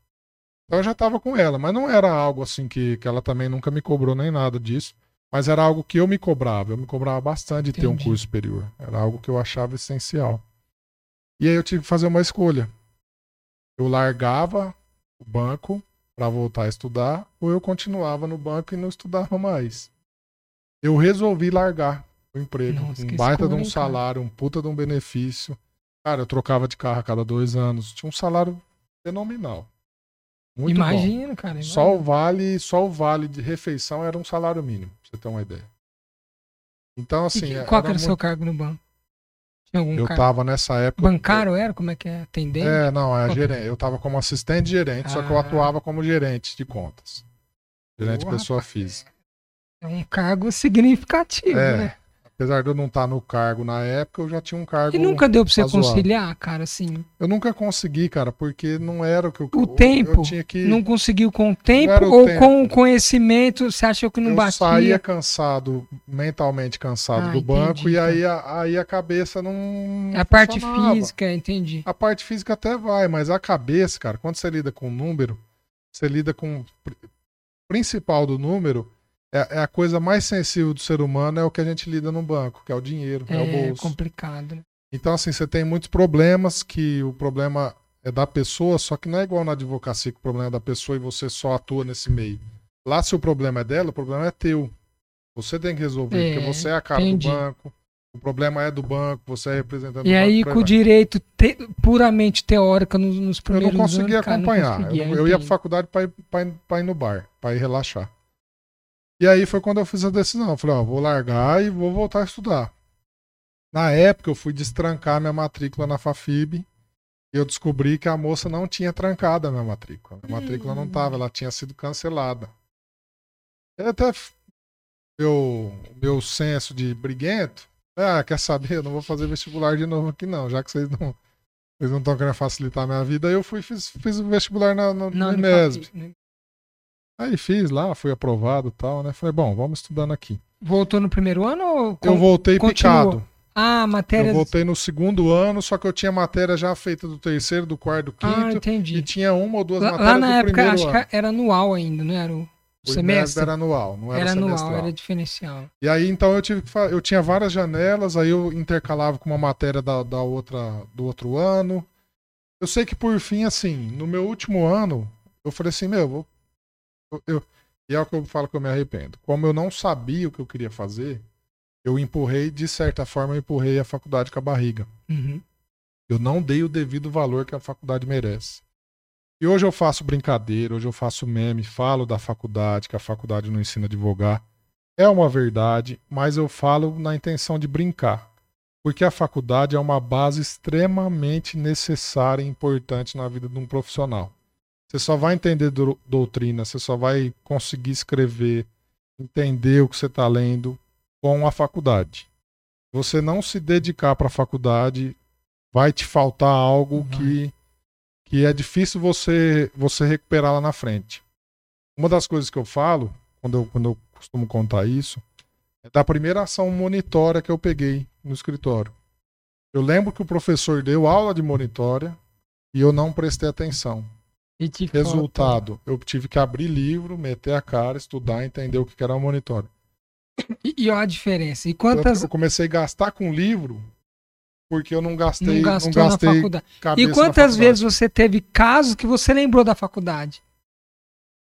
Então eu já estava com ela, mas não era algo assim que, que ela também nunca me cobrou nem nada disso. Mas era algo que eu me cobrava. Eu me cobrava bastante de ter um curso superior. Era algo que eu achava essencial. E aí eu tive que fazer uma escolha. Eu largava o banco para voltar a estudar, ou eu continuava no banco e não estudava mais. Eu resolvi largar o emprego. Nossa, um baita de um salário, um puta de um benefício. Cara, eu trocava de carro a cada dois anos. Tinha um salário fenomenal. Muito imagino, bom. cara. Imagino. Só o vale, só o vale de refeição era um salário mínimo, pra você ter uma ideia. Então, assim. E qual era, era o seu cargo no banco? Eu cargo? tava nessa época. Bancário era? Como é que é? Atendente? É, não, é gerente. Eu tava como assistente gerente, ah. só que eu ah. atuava como gerente de contas. Gerente Boa, pessoa física. É um cargo significativo, é. né? Apesar de eu não estar tá no cargo na época, eu já tinha um cargo. E nunca deu pra você razoável. conciliar, cara, assim? Eu nunca consegui, cara, porque não era o que eu O tempo? Eu tinha que... Não conseguiu com o tempo ou tempo. com o conhecimento? Você achou que não eu batia? Eu saía cansado, mentalmente cansado ah, do banco, entendi, e aí a, aí a cabeça não. A parte física, entendi. A parte física até vai, mas a cabeça, cara, quando você lida com o número, você lida com. O principal do número é, é, a coisa mais sensível do ser humano é o que a gente lida no banco, que é o dinheiro, é, é o bolso. É complicado. Então, assim, você tem muitos problemas que o problema é da pessoa, só que não é igual na advocacia que o problema é da pessoa e você só atua nesse meio. Lá, se o problema é dela, o problema é teu. Você tem que resolver, é, porque você é a cara entendi. do banco. O problema é do banco, você é representante e do aí, com o direito te, puramente teórico nos, nos primeiros anos. Eu não conseguia anos, acompanhar. Cara, não conseguia, eu, eu ia pra faculdade para ir, ir, ir no bar, para ir relaxar. E aí foi quando eu fiz a decisão. Eu falei, ó, vou largar e vou voltar a estudar. Na época eu fui destrancar minha matrícula na Fafib e eu descobri que a moça não tinha trancado a minha matrícula. A matrícula não estava, ela tinha sido cancelada. E até meu, meu senso de briguento, ah, quer saber, eu não vou fazer vestibular de novo aqui não, já que vocês não vocês não estão querendo facilitar a minha vida, eu fui fiz, fiz o vestibular na, no IMESB. Aí fiz lá, fui aprovado e tal, né? Falei, bom, vamos estudando aqui. Voltou no primeiro ano ou Eu voltei continuou? picado. Ah, matéria. Eu voltei no segundo ano, só que eu tinha matéria já feita do terceiro, do quarto, do quinto. Ah, entendi. E tinha uma ou duas lá, matérias lá na do época, primeiro acho ano. que era anual ainda, não era o, o semestre? era anual, não era, era anual, era diferencial. E aí, então, eu tive que eu tinha várias janelas, aí eu intercalava com uma matéria da, da outra, do outro ano. Eu sei que, por fim, assim, no meu último ano, eu falei assim, meu, vou, eu, e é o que eu falo que eu me arrependo. Como eu não sabia o que eu queria fazer, eu empurrei, de certa forma, eu empurrei a faculdade com a barriga. Uhum. Eu não dei o devido valor que a faculdade merece. E hoje eu faço brincadeira, hoje eu faço meme, falo da faculdade, que a faculdade não ensina a advogar. É uma verdade, mas eu falo na intenção de brincar. Porque a faculdade é uma base extremamente necessária e importante na vida de um profissional. Você só vai entender do, doutrina, você só vai conseguir escrever, entender o que você está lendo com a faculdade. Você não se dedicar para a faculdade, vai te faltar algo uhum. que, que é difícil você, você recuperar lá na frente. Uma das coisas que eu falo, quando eu, quando eu costumo contar isso, é da primeira ação monitória que eu peguei no escritório. Eu lembro que o professor deu aula de monitória e eu não prestei atenção. Resultado, eu tive que abrir livro, meter a cara, estudar, entender o que era um monitor. E, e olha a diferença. E quantas Eu comecei a gastar com livro porque eu não gastei, não não, gastou na gastei faculdade? E quantas faculdade. vezes você teve casos que você lembrou da faculdade?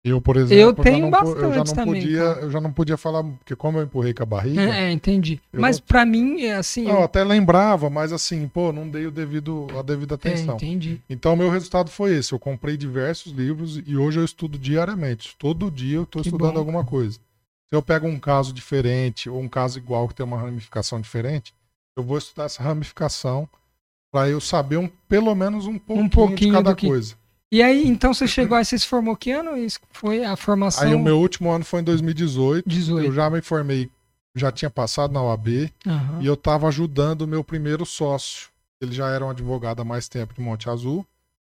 Eu, por exemplo, Eu já tenho não po- eu já não também, podia, cara. eu já não podia falar, porque como eu empurrei com a barriga, É, é, entendi. Mas não- pra mim, é assim. eu eu- até lembrava, mas assim, pô, não dei o devido, a devida é, atenção. entendi. Então, meu resultado foi esse. Eu comprei diversos livros e hoje eu estudo diariamente. Todo dia eu estou estudando bom, alguma coisa. Se eu pego um caso diferente ou um caso igual que tem uma ramificação diferente, eu vou estudar essa ramificação para eu saber um, pelo menos um pouquinho, pouquinho de cada que- coisa. E aí, então você chegou aí, você se formou que ano? Isso foi a formação Aí o meu último ano foi em 2018. 18. Eu já me formei, já tinha passado na OAB Aham. e eu estava ajudando o meu primeiro sócio. Ele já era um advogado há mais tempo de Monte Azul,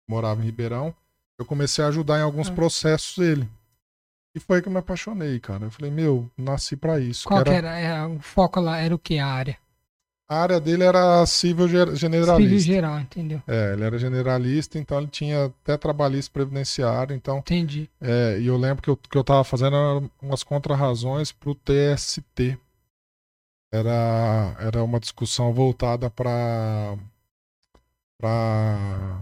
morava em Ribeirão. Eu comecei a ajudar em alguns Ah. processos dele. E foi aí que eu me apaixonei, cara. Eu falei, meu, nasci pra isso. Qual que que era- era? É, o foco lá era o que? A área? A área dele era civil ge- Civil generalista. geral, entendeu? É, ele era generalista, então ele tinha até trabalhista previdenciário. Então, Entendi. é, e eu lembro que eu, que eu tava fazendo era umas contrarrazões pro TST. Era, era uma discussão voltada para para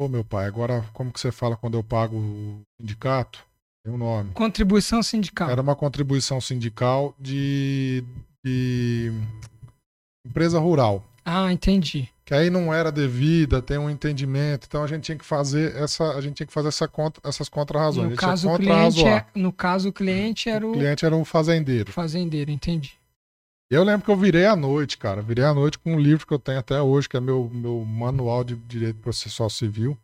Ô meu pai, agora como que você fala quando eu pago o sindicato? Tem um nome. Contribuição sindical. Era uma contribuição sindical de, de empresa rural. Ah, entendi. Que aí não era devida, tem um entendimento. Então a gente tinha que fazer essa, a gente tinha que fazer essa contra, essas contrarrazões. No caso, o cliente é, no caso, o cliente era O o cliente era um fazendeiro. fazendeiro, entendi. Eu lembro que eu virei à noite, cara. Virei à noite com um livro que eu tenho até hoje, que é meu, meu manual de direito processual civil,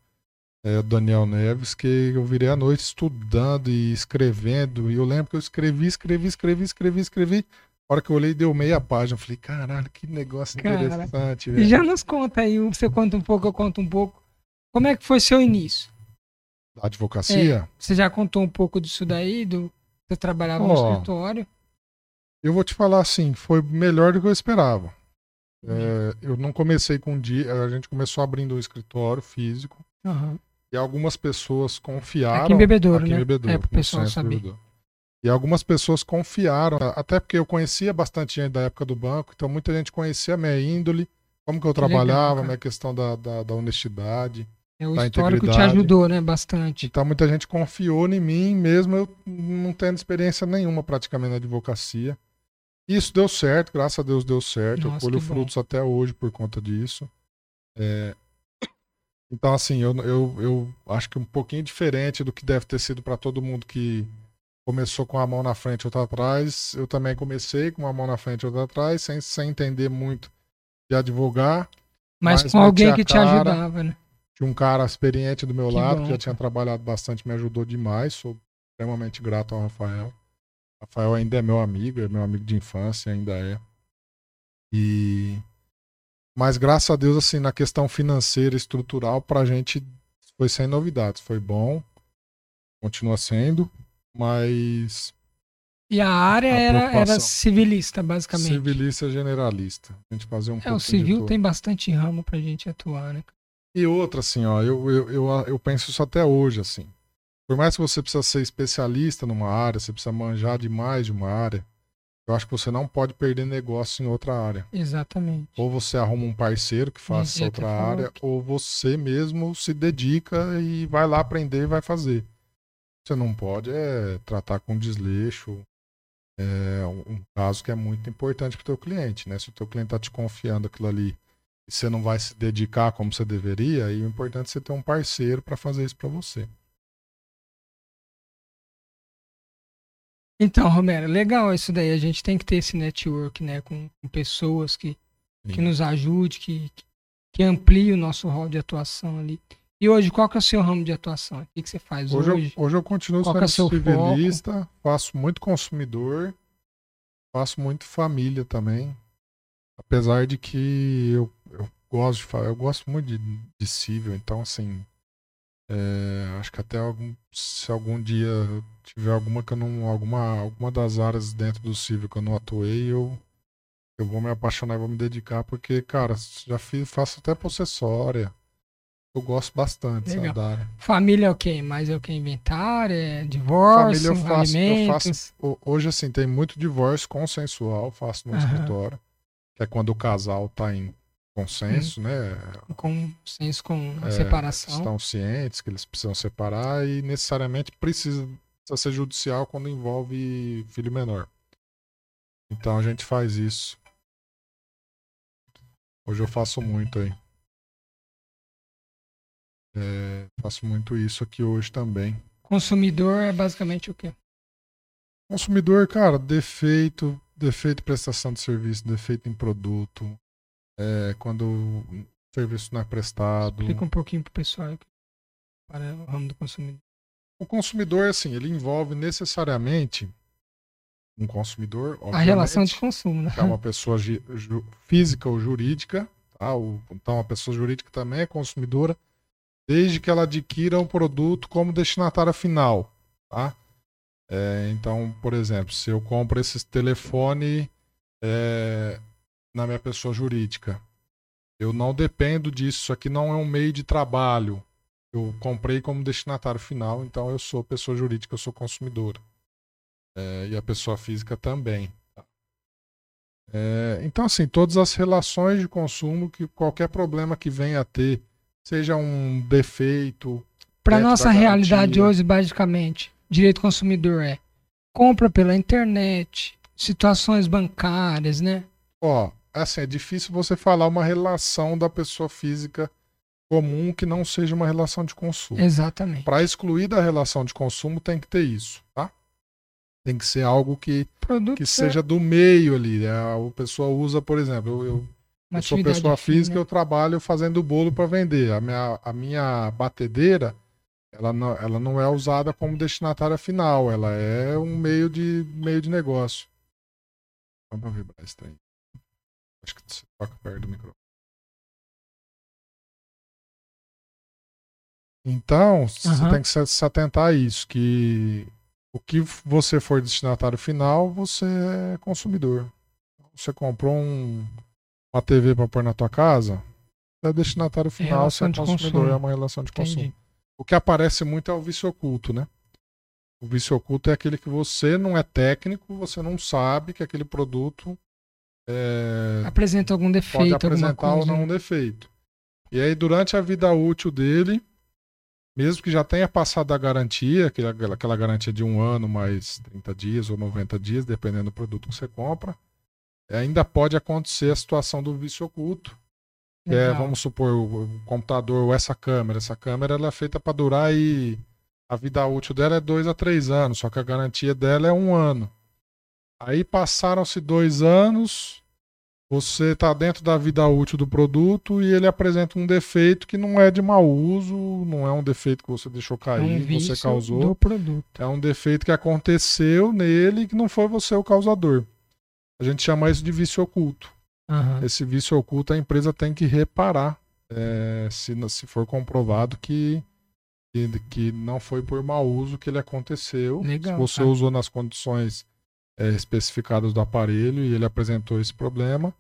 é, Daniel Neves, que eu virei à noite estudando e escrevendo. E eu lembro que eu escrevi, escrevi, escrevi, escrevi, escrevi. A hora que eu olhei, deu meia página. Eu falei, caralho, que negócio Cara, interessante, E velho. já nos conta aí, você conta um pouco, eu conto um pouco. Como é que foi seu início? Da advocacia? Você já contou um pouco disso daí, do você trabalhava no Ó, escritório? Eu vou te falar assim, foi melhor do que eu esperava. É, eu não comecei com um dia, a gente começou abrindo um escritório físico. Aham. E algumas pessoas confiaram. Aqui em Bebedouro, aqui em né? Bebedouro, É, pro no pessoal saber. Bebedouro. E algumas pessoas confiaram, até porque eu conhecia bastante gente da época do banco, então muita gente conhecia a minha índole, como que eu Que trabalhava, minha questão da, da, da honestidade. É, o da histórico te ajudou, né? Bastante. Então muita gente confiou em mim, mesmo eu não tendo experiência nenhuma praticamente na advocacia. Isso deu certo, graças a Deus deu certo. Nossa, eu colho que bom. frutos até hoje por conta disso. É, Então, assim, eu, eu, eu acho que um pouquinho diferente do que deve ter sido para todo mundo que começou com a mão na frente e outra atrás. Eu também comecei com uma mão na frente e outra atrás, sem, sem entender muito de advogar. Mas, Mas com alguém a que te cara. ajudava, né? Tinha um cara experiente do meu Que lado, bom, que já tinha trabalhado bastante, me ajudou demais. Sou extremamente grato ao Rafael. Rafael ainda é meu amigo, é meu amigo de infância, ainda é. E mas graças a Deus assim, na questão financeira, estrutural, pra gente foi sem novidades, foi bom. Continua sendo, mas E a área A era, era civilista, basicamente. civilista generalista. A gente fazia um É, o civil tem bastante ramo pra gente atuar, né? E outra, assim, ó, eu, eu, eu, eu penso isso até hoje, assim. Por mais que você precisa ser especialista numa área, você precisa manjar demais de uma área, eu acho que você não pode perder negócio em outra área. Exatamente. Ou você arruma um parceiro que faça outra área, que- ou você mesmo se dedica e vai lá aprender e vai fazer. Você não pode é tratar com desleixo. É um caso que é muito importante para o teu cliente, né? Se o teu cliente está te confiando aquilo ali e você não vai se dedicar como você deveria, aí o importante é você ter um parceiro para fazer isso para você. Então, Romero, legal isso daí. A gente tem que ter esse network, né? Com, com pessoas que, que Sim. nos ajude, que, que amplie o nosso rol de atuação ali. E hoje, qual que é o seu ramo de atuação? O que, que você faz Hoje, hoje? eu, hoje eu continuo Qual que é sendo seu foco? civilista, faço muito consumidor, faço muito família também. Apesar de que eu, eu gosto de eu gosto muito de, de civil, então assim, é, acho que até algum, se algum dia tiver alguma que eu não, alguma, alguma das áreas dentro do civil que eu não atuei, eu, eu vou me apaixonar e vou me dedicar, porque, cara, já fiz, faço até possessória. Eu gosto bastante Legal. Família é o quê? Mais é o que? Inventário? É divórcio? Família eu faço, eu faço. ho- Hoje, assim, tem muito divórcio consensual, faço no Aham. escritório. Que é quando o casal tá em consenso, né? Com senso com a É, separação. Estão cientes que eles precisam separar e necessariamente precisa, precisa ser judicial quando envolve filho menor. Então a gente faz isso. Hoje eu faço muito aí. É, faço muito isso aqui hoje também. Consumidor é basicamente o quê? Consumidor, cara, defeito, defeito em prestação de serviço, defeito em produto, é, quando o serviço não é prestado. Explica um pouquinho pro pessoal para o ramo do consumidor. O consumidor, assim, ele envolve necessariamente um consumidor, A relação de consumo, né? é uma pessoa física ou jurídica, tá? Então a pessoa jurídica também é consumidora, desde que ela adquira o produto como destinatária final, tá? É, então, por exemplo, se eu compro esse telefone é, na minha pessoa jurídica, eu não dependo disso, isso aqui não é um meio de trabalho. Eu comprei como destinatário final, então eu sou pessoa jurídica, eu sou consumidora. É, e a pessoa física também. tá? É, então, assim, todas as relações de consumo, que qualquer problema que venha a ter, seja um defeito, Para nossa da realidade hoje, basicamente, direito consumidor é compra pela internet, situações bancárias, né? ó, assim, é difícil você falar uma relação da pessoa física comum que não seja uma relação de consumo. Exatamente. Para excluir da relação de consumo tem que ter isso, tá? Tem que ser algo que, Produto que seja do meio ali. né? A pessoa usa, por exemplo, eu, eu, eu sou pessoa física, eu trabalho fazendo bolo para vender. A minha, a minha batedeira, ela não, ela não é usada como destinatária final, ela é um meio de, meio de negócio. Vamos vibrar esse trem. Acho que você toca perto do microfone. Então, você Aham. tem que se, se atentar a isso, que o que você for destinatário final, você é consumidor. Você comprou um, uma TV para pôr na tua casa, é destinatário final, você é consumidor, consumo. é uma relação de consumo. Entendi. O que aparece muito é o vício oculto, né? O vício oculto é aquele que você não é técnico, você não sabe que aquele produto é, Apresenta algum pode defeito, alguma apresentar ou não um defeito. E aí, durante a vida útil dele, mesmo que já tenha passado a garantia, aquela, aquela garantia de um ano mais 30 dias ou 90 dias, dependendo do produto que você compra, ainda pode acontecer a situação do vício oculto. Que é, vamos supor, o, computador ou essa câmera. Essa câmera ela é feita para durar e a vida útil dela é dois a três anos, só que a garantia dela é um ano. Aí passaram-se dois anos, você está dentro da vida útil do produto e ele apresenta um defeito que não é de mau uso, não é um defeito que você deixou É cair, um vício você causou. É um defeito que aconteceu nele e que não foi você o causador. A gente chama isso de vício oculto. Aham. Esse vício oculto a empresa tem que reparar é, se, se for comprovado que, que, que não foi por mau uso que ele aconteceu. Legal, se você cara. usou nas condições é, especificadas do aparelho e ele apresentou esse problema,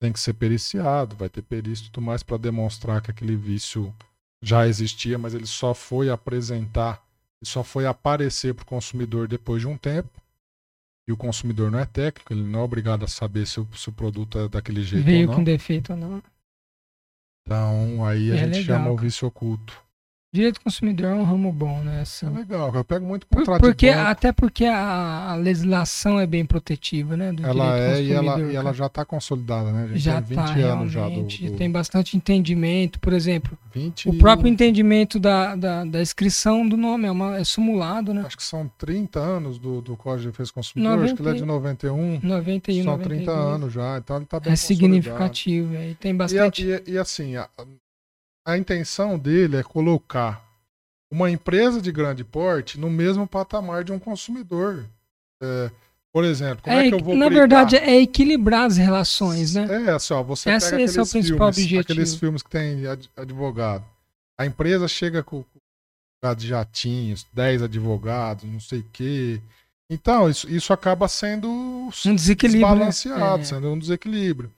tem que ser periciado, vai ter perícia e tudo mais para demonstrar que aquele vício já existia, mas ele só foi apresentar, ele só foi aparecer para o consumidor depois de um tempo. E o consumidor não é técnico, ele não é obrigado a saber se o, se o produto é daquele jeito Veio ou não. com defeito ou não. Então aí a É gente legal, chama o vício oculto. Direito do consumidor é um ramo bom, né? Assim. É legal, eu pego muito Por- contrato de porque, até porque a, a legislação é bem protetiva, né? Ela é e ela, e ela já está consolidada, né? Já tem 20 tá anos já do, do tem bastante entendimento, por exemplo, 20 o próprio entendimento da, da, da inscrição do nome é, uma, é simulado, né? Acho que são 30 anos do, do Código de Defesa do Consumidor, acho que ele é de 91. 91, São 92. 30 anos já, então ele está bem É significativo, é, e tem E, bastante. e- e assim, a, a intenção dele é colocar uma empresa de grande porte no mesmo patamar de um consumidor. É, por exemplo, como é, É, que eu vou na brigar? verdade, é equilibrar as relações, né? É, assim, ó, você Esse- pega é o aqueles principal filmes, objetivo. aqueles filmes que tem ad- advogado. A empresa chega com com de jatinhos, 10 advogados, não sei o quê. Então, isso, isso acaba sendo Um desequilíbrio. né? desbalanceado, É. sendo um desequilíbrio.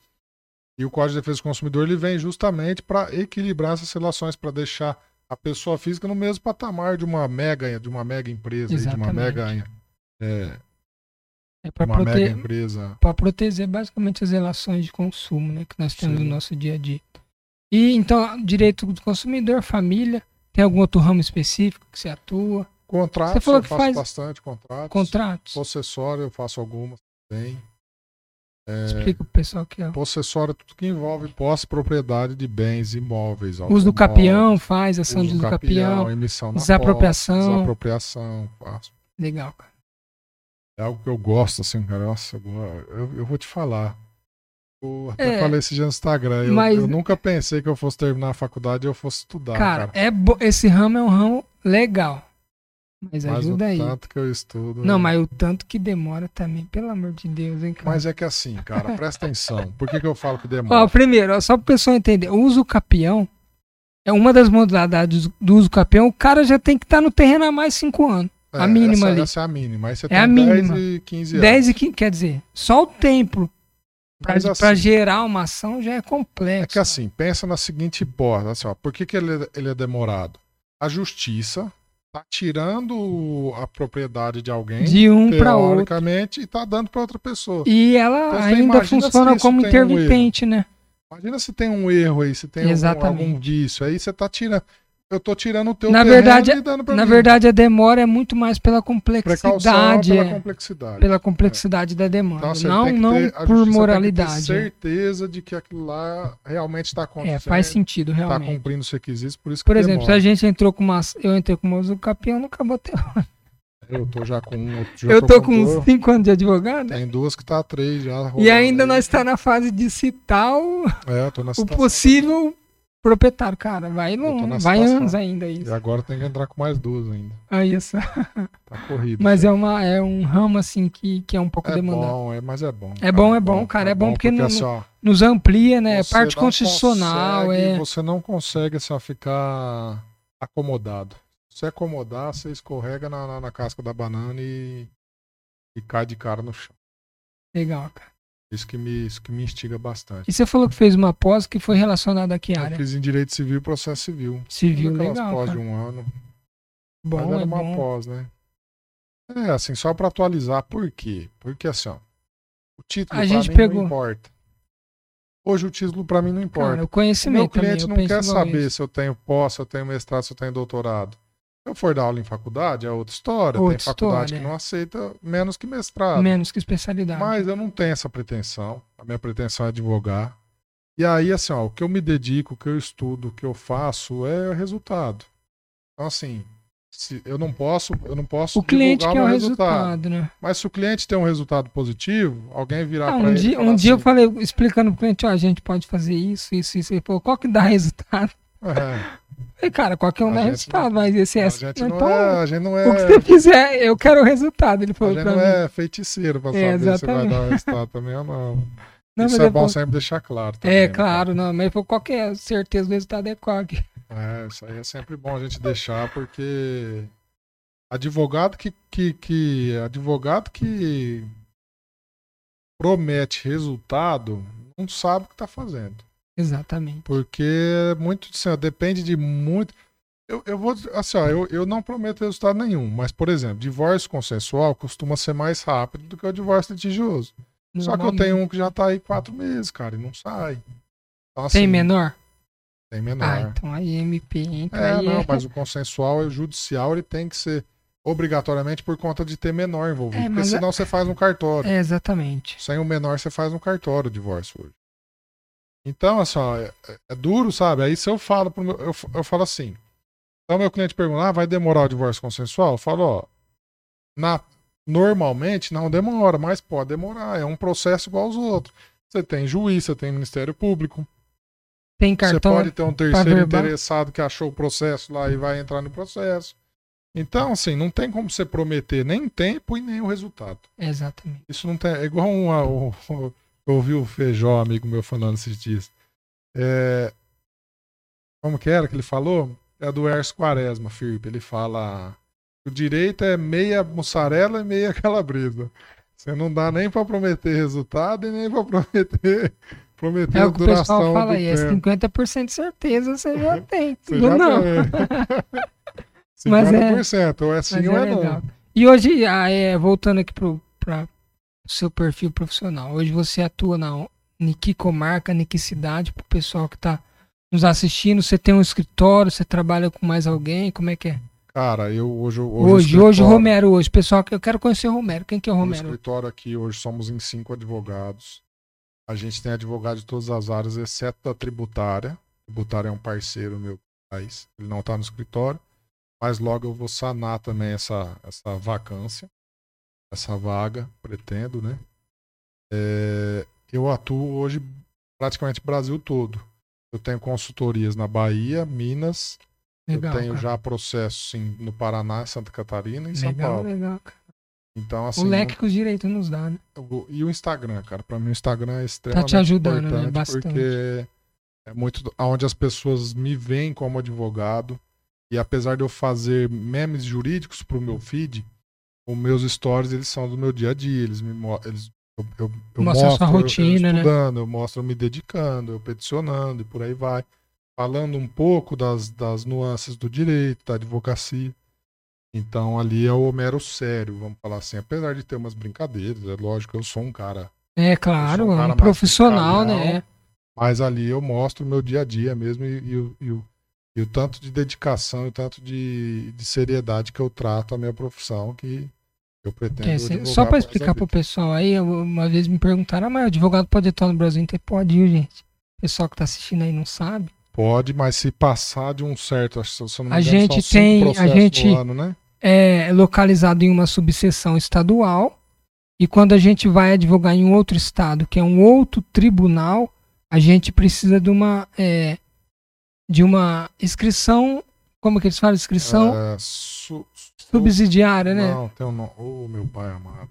E o Código de Defesa do Consumidor ele vem justamente para equilibrar essas relações, para deixar a pessoa física no mesmo patamar de uma mega, de uma mega empresa, de uma mega, é, é para prote... mega empresa. Para proteger basicamente as relações de consumo, né, que nós temos Sim. no nosso dia a dia. E então, direito do consumidor, família, tem algum outro ramo específico que você atua? Contratos, você falou que eu faço faz... bastante contratos. Contratos. Possessório, eu faço algumas também. É, Explica pro pessoal que é. Possessório é tudo que envolve posse propriedade de bens imóveis. Uso do capião faz, ação de uso do capião, emissão na desapropriação. Posse, desapropriação, faço. Legal, cara. É algo que eu gosto, assim, cara. Nossa, eu, eu vou te falar. Eu até é, falei esse dia no Instagram. Eu, mas... eu, nunca pensei que eu fosse terminar a faculdade e eu fosse estudar. Cara, cara. É esse ramo é um ramo legal. Mas, mas ajuda o aí. tanto que eu estudo. Não, mas o tanto que demora também, pelo amor de Deus, hein, cara. Mas é que assim, cara, presta atenção. Por que, que eu falo que demora? Ó, primeiro, só para o pessoal entender, o uso capião é uma das modalidades do uso capião. O cara já tem que estar tá no terreno há mais 5 anos. É, a mínima essa, ali. Essa é a mínima. Aí você é tem a 10 mínima. e 15 anos. 10 e 15, quer dizer, só o tempo para assim, gerar uma ação já é complexo. É que assim, pensa na seguinte hipótese, assim, ó, por que, que ele, ele é demorado? A justiça tá tirando a propriedade de alguém de um para outro e tá dando para outra pessoa. E ela então, ainda funciona como intermitente, um né? Imagina se tem um erro aí, se tem algum, algum disso, aí você tá tirando eu tô tirando o teu na verdade, e dando pra Na mim. verdade, a demora é muito mais pela complexidade. pela é, complexidade. Pela complexidade é. da demanda. Então, não não por moralidade. Certeza de que aquilo lá realmente está acontecendo. É, faz sentido, tá realmente. Está cumprindo os requisitos, por isso Por exemplo, demora. se a gente entrou com uma. Eu entrei com uma uso campeão, não acabou até Eu tô já com. Já eu tô, tô com uns 5 anos de advogado. Tem duas que tá 3 já. E ainda aí. nós está na fase de citar o, é, tô na o possível proprietário, cara. Vai, não, vai anos ainda isso. E agora tem que entrar com mais duas ainda. Aí isso. Tá corrido. Mas é, uma, é um ramo assim que, que é um pouco é demandado. Bom, é, mas é bom. É bom, é bom, cara. É, é bom porque, porque no, assim, ó, nos amplia, né? É parte constitucional. Consegue, é... Você não consegue assim, ficar acomodado. Se você acomodar, você escorrega na, na, na casca da banana e, e cai de cara no chão. Legal, cara. Isso que me, isso que me instiga bastante. E você falou que fez uma pós que foi relacionada a que área? Eu fiz em Direito Civil e Processo Civil. Civil, legal. pós cara. de um ano. Bom, Mas era é uma bom. pós, né? É, assim, só para atualizar. Por quê? Porque, assim, ó, o título a gente mim pegou... não importa. Hoje o título para mim não importa. Cara, o conhecimento o meu cliente também, não quer saber isso. se eu tenho pós, se eu tenho mestrado, se eu tenho doutorado. Se eu for dar aula em faculdade, é outra história. Outra Tem faculdade história. que não aceita menos que mestrado. Menos que especialidade. Mas eu não tenho essa pretensão. A minha pretensão é advogar. E aí, assim, ó, o que eu me dedico, o que eu estudo, o que eu faço é resultado. Então, assim, se, eu não posso, eu não posso o cliente quer o resultado, resultado, né? Mas se o cliente tem um resultado positivo, alguém virar ah, para um ele dia, um assim, dia eu falei explicando pro cliente, ó, a gente pode fazer isso, isso, isso. Ele falou, qual que dá resultado? É. E, cara, qualquer um dá resultado, não, mas esse é. A gente, não então, é, a gente não é. O que você fizer, eu quero o resultado. Ele falou a gente não mim. é feiticeiro pra é, saber se vai dar o resultado também ou não. não Isso é bom sempre deixar claro. Também, é, né, claro, não, mas por qualquer certeza do resultado é qual. É, isso aí é sempre bom a gente deixar, porque advogado que, que, que advogado que promete resultado não sabe o que está fazendo. Exatamente. Porque muito assim, ó, depende de muito. Eu, eu vou assim, ó, eu, eu não prometo resultado nenhum, mas, por exemplo, divórcio consensual costuma ser mais rápido do que o divórcio litigioso. Só que eu tenho um que já tá aí quatro meses, cara, e não sai. Então, assim, tem menor? Tem menor. Ah, então aí MP entra é, aí. Não, mas o consensual e o judicial ele tem que ser obrigatoriamente por conta de ter menor envolvido. É, porque senão é... você faz um cartório. É, exatamente. Sem o menor, você faz um cartório o divórcio hoje. Então, assim, ó, é, é, duro, sabe? Aí se eu falo pro meu, eu, eu falo assim. Então meu cliente pergunta, ah, vai demorar o divórcio consensual? Eu falo, ó, na, normalmente não demora, mas pode demorar. É um processo igual aos outros. Você tem juiz, você tem Ministério Público. Tem cartão. Você pode ter um terceiro interessado que achou o processo lá e vai entrar no processo. Então, assim, não tem como você prometer nem tempo e nem o resultado. Exatamente. Isso não tem. É igual um, um, eu ouvi o Feijó, amigo meu, falando esses dias. É, como que era que ele falou? É do Erso Quaresma, Firpe. Ele fala: o direito é meia mussarela e meia calabresa. Você não dá nem para prometer resultado e nem para prometer Prometeu É o que o duração pessoal fala aí, é tempo. 50% de certeza você já tem. Você já não. tem. Mas é- 50%, ou é sim ou é é não. E hoje, ah, é, voltando aqui pro pra seu perfil profissional, hoje você atua na em que comarca, em que cidade, pro pessoal que tá nos assistindo, você tem um escritório, você trabalha com mais alguém, como é que é? Cara, eu hoje. Hoje, Hoje, o hoje, o Romero, hoje, pessoal, que eu quero conhecer o Romero. Quem que é o No Romero? escritório aqui, hoje somos em cinco advogados. A gente tem advogado de todas as áreas, exceto a tributária. A tributária é um parceiro meu país. Ele não está no escritório. Mas logo eu vou sanar também essa, essa vacância, essa vaga, pretendo, né? É, eu atuo hoje praticamente Brasil todo. Eu tenho consultorias na Bahia, Minas, Legal, eu tenho cara. já processos em- no Paraná, Santa Catarina e em São legal, Paulo. legal, cara. Então, assim, o leque que os direitos nos dá, né? E o Instagram, cara. Pra mim o Instagram é extremamente Tá te ajudando, né? importante Bastante. porque é muito onde as pessoas me veem como advogado e apesar de eu fazer memes jurídicos pro meu feed, os meus stories eles são do meu dia a dia, eles me eles eu, eu, eu Mostra a mostro sua eu- eu rotina, né? estudando, eu mostro eu me dedicando, eu peticionando e por aí vai, falando um pouco das, das nuances do direito, da advocacia. Então ali é o Homero sério, vamos falar assim. Apesar de ter umas brincadeiras, é lógico, eu sou um cara. É claro, Eu um é cara um profissional, né? Mas ali eu mostro o meu dia a dia mesmo e, e o- e o, e o tanto de dedicação e o tanto de, de seriedade que eu trato a minha profissão que eu pretendo. É, cê- só da explicar pro vida. pessoal aí, uma vez me perguntaram, ah, mas o advogado pode atuar no Brasil inteiro? Pode, viu, gente? O pessoal que tá assistindo aí não sabe. Pode, mas se passar de um certo, A gente tem- a gente- ano, né? É localizado em uma subseção estadual e quando a gente vai advogar em outro estado, que é um outro tribunal, a gente precisa de uma é, de uma inscrição, como que eles falam, inscrição É, su- su- subsidiária, né? Não, tem um nome. Ô, meu pai amado.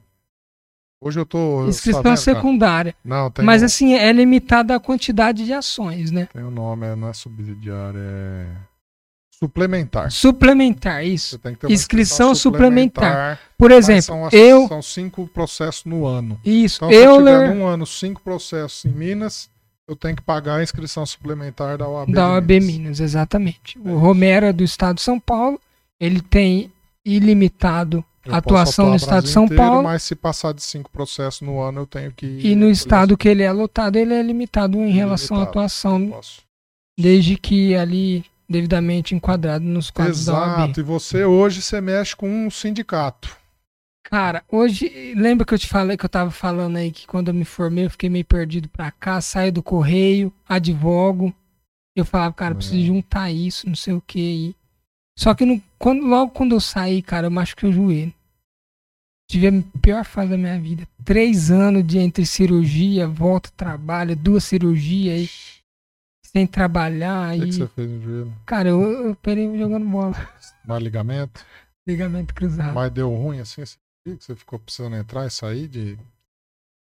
Hoje eu tô. Inscrição tá vendo, cara? secundária. Não, tem Mas um, assim, é limitada a quantidade de ações, né? tem um nome, é- não é subsidiário, é. Suplementar. Suplementar, isso. Você tem que ter uma Inscrição suplementar. suplementar. Por exemplo, são, eu. são cinco processos no ano. Isso, Então, se eu eu tiver num ano cinco processos em Minas, eu tenho que pagar a inscrição suplementar da OAB. da OAB Minas. Minas, exatamente. É O. Romero é do estado de São Paulo, ele tem ilimitado Eu atuação no estado de São inteiro, Paulo. Mas se passar de cinco processos no ano, eu tenho que. e no estado que ele é lotado, ele é limitado em relação à atuação, desde que ali devidamente enquadrado nos quadros da OAB. Exato. E você hoje você mexe com um sindicato. Cara, hoje, lembra que eu te falei que eu tava falando aí que quando eu me formei eu fiquei meio perdido pra cá, saio do correio, advogo. Eu falava, cara, eu preciso É. juntar isso, não sei o que. Só que no- quando, logo quando eu saí, cara, eu machuquei o joelho. Tive a pior fase da minha vida. Três anos de entre cirurgia, volta, trabalho, duas cirurgias sem trabalhar. O que, E, que você fez no joelho? cara, eu, eu operei jogando bola. Mais ligamento? Ligamento cruzado. Mas deu ruim assim? Você ficou precisando entrar e sair de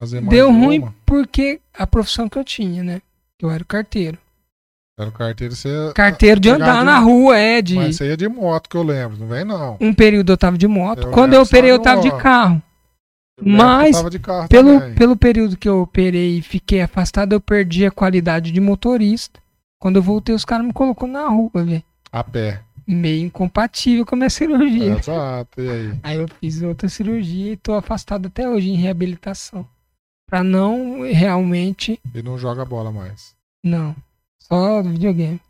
fazer mais Deu de ruim uma? porque a profissão que eu tinha, né? Que eu era carteiro. Era o carteiro, você. Carteiro de andar de- na rua, é, de. Mas você ia de moto, que eu lembro, não vem não. Um período eu tava de moto. Eu Quando eu operei, eu tava de carro. Mas, tava de carro Pelo, também. pelo período que eu operei e fiquei afastado, eu perdi a qualidade de motorista. Quando eu voltei, os caras me colocou na rua, velho. A pé. Meio incompatível com a minha cirurgia. Exato, e aí? Aí eu fiz outra cirurgia e tô afastado até hoje em reabilitação. Pra não realmente. E não joga bola mais. Não. Só videogame.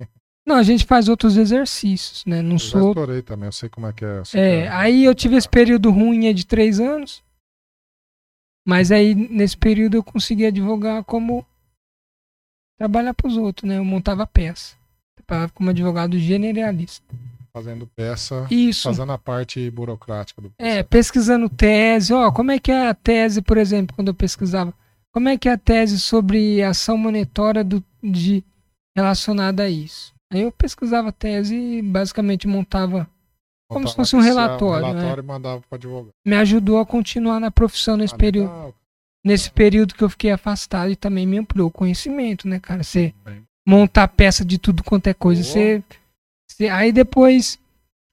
Não, a gente faz outros exercícios, né? Não Eu sou estourei também, eu sei como é que é. eu É, que é- aí eu tive esse período ruim de três anos. Mas aí, nesse período, eu consegui advogar como trabalhar pros outros, né? Eu montava peça. Trabalhava como advogado generalista. Fazendo peça, Isso. fazendo a parte burocrática do É, pesquisando tese. Ó, como é que é a tese, por exemplo, quando eu pesquisava? Como é que é a tese sobre ação monetária do, de, relacionada a isso? Aí eu pesquisava a tese e basicamente montava. como se fosse um relatório, né? relatório e mandava para advogado. Me ajudou a continuar na profissão nesse Ah, período. legal. nesse período que eu fiquei afastado e também me ampliou o conhecimento, né, cara? Você Bem, montar peça de tudo quanto é coisa. Você- aí depois.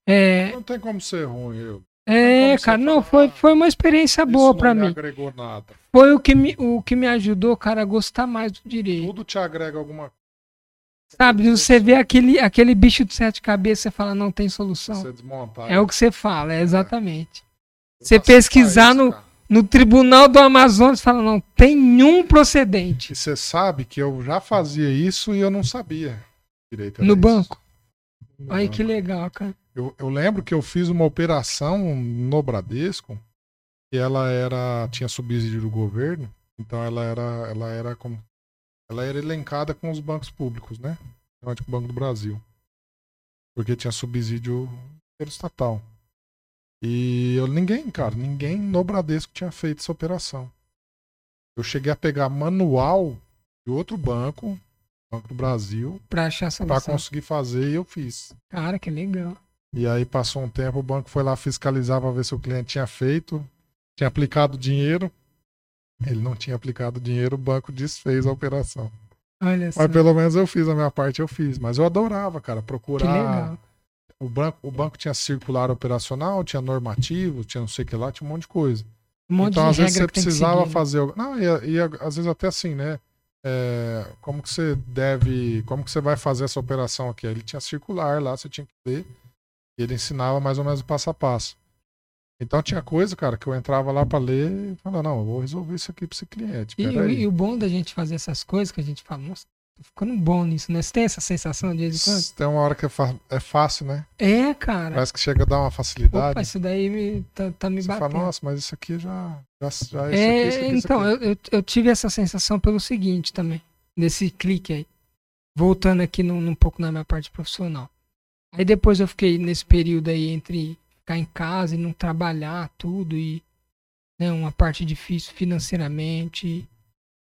É, Não tem como ser ruim, eu. É, cara, não, foi, foi uma experiência boa para mim. agregou nada. Foi o que, me, o que me ajudou, cara, a gostar mais do direito. Tudo te agrega alguma coisa. Sabe, você vê aquele, aquele bicho de sete cabeças e fala, não tem solução. Você desmontar. É o que você fala, é exatamente. Você pesquisar no, no Tribunal do Amazonas e fala, não tem nenhum procedente. E você sabe que eu já fazia isso e eu não sabia direito. No banco? No Ai, banco. que legal, cara. Eu, eu lembro que eu fiz uma operação no Bradesco e ela era tinha subsídio do governo, então ela era ela era como ela era elencada com os bancos públicos, né? o Banco do Brasil. Porque tinha subsídio estatal. E eu ninguém, cara, ninguém no Bradesco tinha feito essa operação. Eu cheguei a pegar manual de outro banco, Banco do Brasil, para achar essa para conseguir fazer e eu fiz. Cara, que legal. E aí passou um tempo, o banco foi lá fiscalizar para ver se o cliente tinha feito, tinha aplicado dinheiro. Ele não tinha aplicado dinheiro, o banco desfez a operação. Olha Mas pelo menos eu fiz a minha parte, eu fiz. Mas eu adorava, cara, procurar. O banco, o banco tinha circular operacional, tinha normativo, tinha não sei o que lá, tinha um monte de coisa. Um monte então, de às vezes você precisava fazer. Não, e, e, às vezes até assim, né? É, como que você deve. Como que você vai fazer essa operação aqui? Ele tinha circular lá, você tinha que ler. E ele ensinava mais ou menos o passo a passo. Então tinha coisa, cara, que eu entrava lá para ler e falava, não, eu vou resolver isso aqui para esse cliente. E, e, o bom da gente fazer essas coisas que a gente fala, nossa, tô ficando bom nisso, né? Você tem essa sensação de vez em quando? Tem uma hora que é, é, fácil, né? É, cara. Parece que chega a dar uma facilidade. Opa, isso daí me, tá, tá me Você batendo. fala, nossa, mas isso aqui já. já, já é, isso aqui, isso aqui, então, isso aqui. Eu, eu, eu, tive essa sensação pelo seguinte também, nesse clique aí. Voltando aqui num, num pouco na minha parte profissional. Aí depois eu fiquei nesse período aí entre ficar em casa e não trabalhar tudo e né, uma parte difícil financeiramente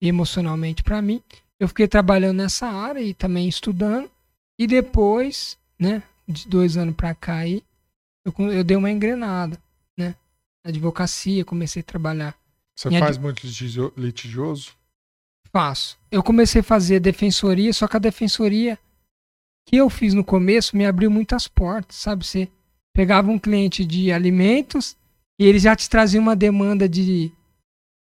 e emocionalmente para mim. Eu fiquei trabalhando nessa área e também estudando. E depois, né, de dois anos para cá aí, eu, eu dei uma engrenada, né? Na advocacia, comecei a trabalhar. Você faz ad... muito litigioso? Faço. Eu comecei a fazer defensoria, só que a defensoria que eu fiz no começo me abriu muitas portas, sabe? Você pegava um cliente de alimentos e ele já te trazia uma demanda de,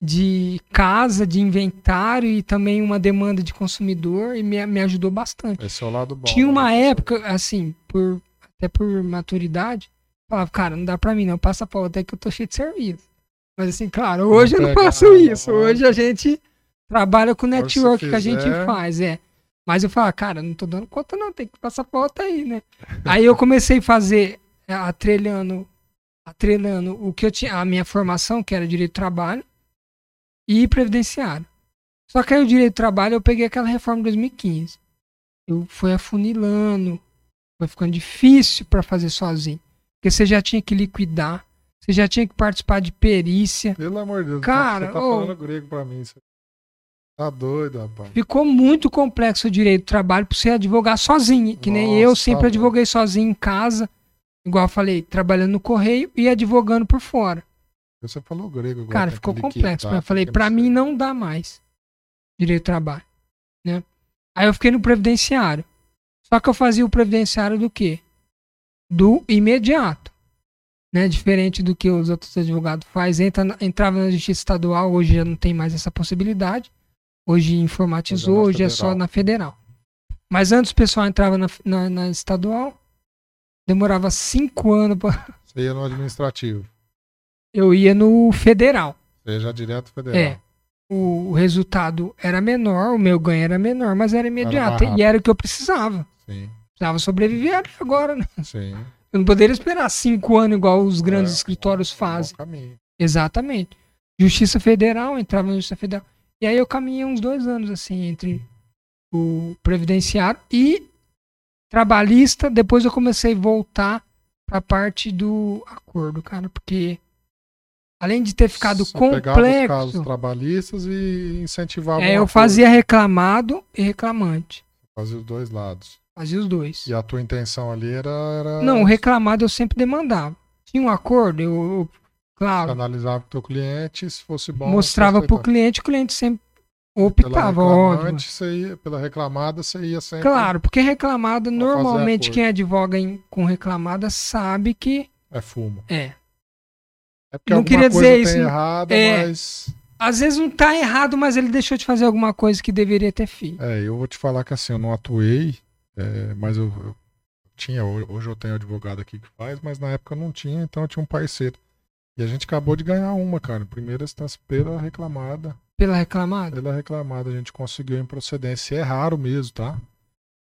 de casa, de inventário e também uma demanda de consumidor e me, me ajudou bastante. Esse é o lado bom. Tinha uma né? época, assim, por, até por maturidade, falava, cara, não dá pra mim não, passa pra outra que eu tô cheio de serviço. Mas assim, claro, hoje não eu não faço isso. Hoje a gente trabalha com o network que a gente faz, é. Mas eu falo, cara, não tô dando conta não, tem que passar pra outra aí, né? aí eu comecei a fazer é, atrelhando, atrelhando o que eu tinha, a minha formação, que era direito do trabalho, e previdenciário. Só que aí o direito do trabalho eu peguei aquela reforma de 2015. Eu fui afunilando, foi ficando difícil para fazer sozinho. Porque você já tinha que liquidar, você já tinha que participar de perícia. Pelo amor de Deus, cara, você tá oh, falando grego pra mim. Você tá doido, rapaz. Ficou muito complexo o direito do trabalho pra você advogar sozinho. Que Nossa, nem eu sempre tá advoguei sozinho em casa igual eu falei, trabalhando no correio e advogando por fora. Você falou grego agora. Cara, ficou complexo. Tá, eu falei, para mim não dá mais direito de trabalho, né? Aí eu fiquei no previdenciário. Só que eu fazia o previdenciário do quê? Do imediato. Né? Diferente do que os outros advogados fazem. Entra, entrava na justiça estadual, hoje já não tem mais essa possibilidade. Hoje informatizou, hoje é só na federal. Mas antes o pessoal entrava na, na, na estadual, demorava cinco anos para. Você ia no administrativo? Eu ia no federal. Você já direto federal? É. O, resultado era menor, o meu ganho era menor, mas era imediato. Era e era o que eu precisava. Sim. Precisava sobreviver agora, né? Sim. Eu não poderia esperar cinco anos igual os grandes é, escritórios fazem. Exatamente. Justiça Federal, entrava na Justiça Federal. E aí eu caminhei uns dois anos, assim, entre o previdenciário e trabalhista, depois eu comecei a voltar para a parte do acordo, cara, porque além de ter ficado Você complexo, os casos trabalhistas e incentivava. É, eu fazia reclamado e reclamante. Fazia os dois lados. Fazia os dois. E a tua intenção ali era, era... Não, o reclamado eu sempre demandava. Tinha um acordo, eu, eu claro. Analisava o teu cliente, se fosse bom. Mostrava para o cliente, o cliente sempre Optava, óbvio. Ia, pela reclamada, você ia sempre. Claro, porque reclamada, normalmente quem advoga em, com reclamada sabe que. É fumo. É. É porque Não queria dizer isso, errada, é. mas. Às vezes não tá errado, mas ele deixou de fazer alguma coisa que deveria ter feito. É, eu vou te falar que assim, eu não atuei, é, mas eu, eu tinha, ho- hoje eu tenho advogado aqui que faz, mas na época eu não tinha, então eu tinha um parceiro. E a gente acabou de ganhar uma, cara. Primeira instância pela reclamada. Pela reclamada. Pela reclamada, a gente conseguiu em procedência. É raro mesmo, tá?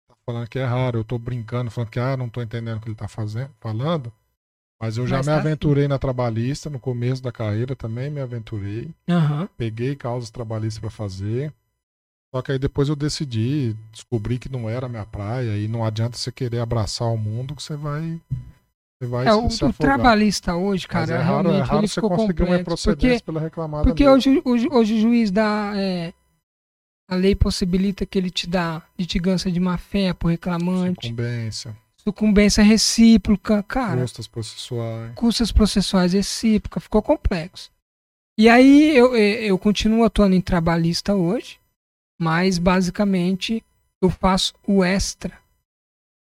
Tá falando que é raro. Eu tô brincando, falando que, ah, não tô entendendo o que ele tá fazendo, falando. Mas eu já Mas me tá aventurei na trabalhista, no começo da carreira também me aventurei. Aham. Peguei causas trabalhistas pra fazer. Só que aí depois eu decidi, descobri que não era a minha praia e não adianta você querer abraçar o mundo que você vai É, o, o trabalhista hoje, Mas cara, é raro, é realmente raro ele você ficou complexo. Porque, pela reclamada porque mesmo. hoje, hoje, hoje o juiz dá. é, a lei possibilita que ele te dá litigância de má fé por reclamante, Sucumbência, sucumbência recíproca, cara. custas processuais. custas processuais recíprocas, ficou complexo. E aí eu, eu, eu continuo atuando em trabalhista hoje, mas basicamente eu faço o extra.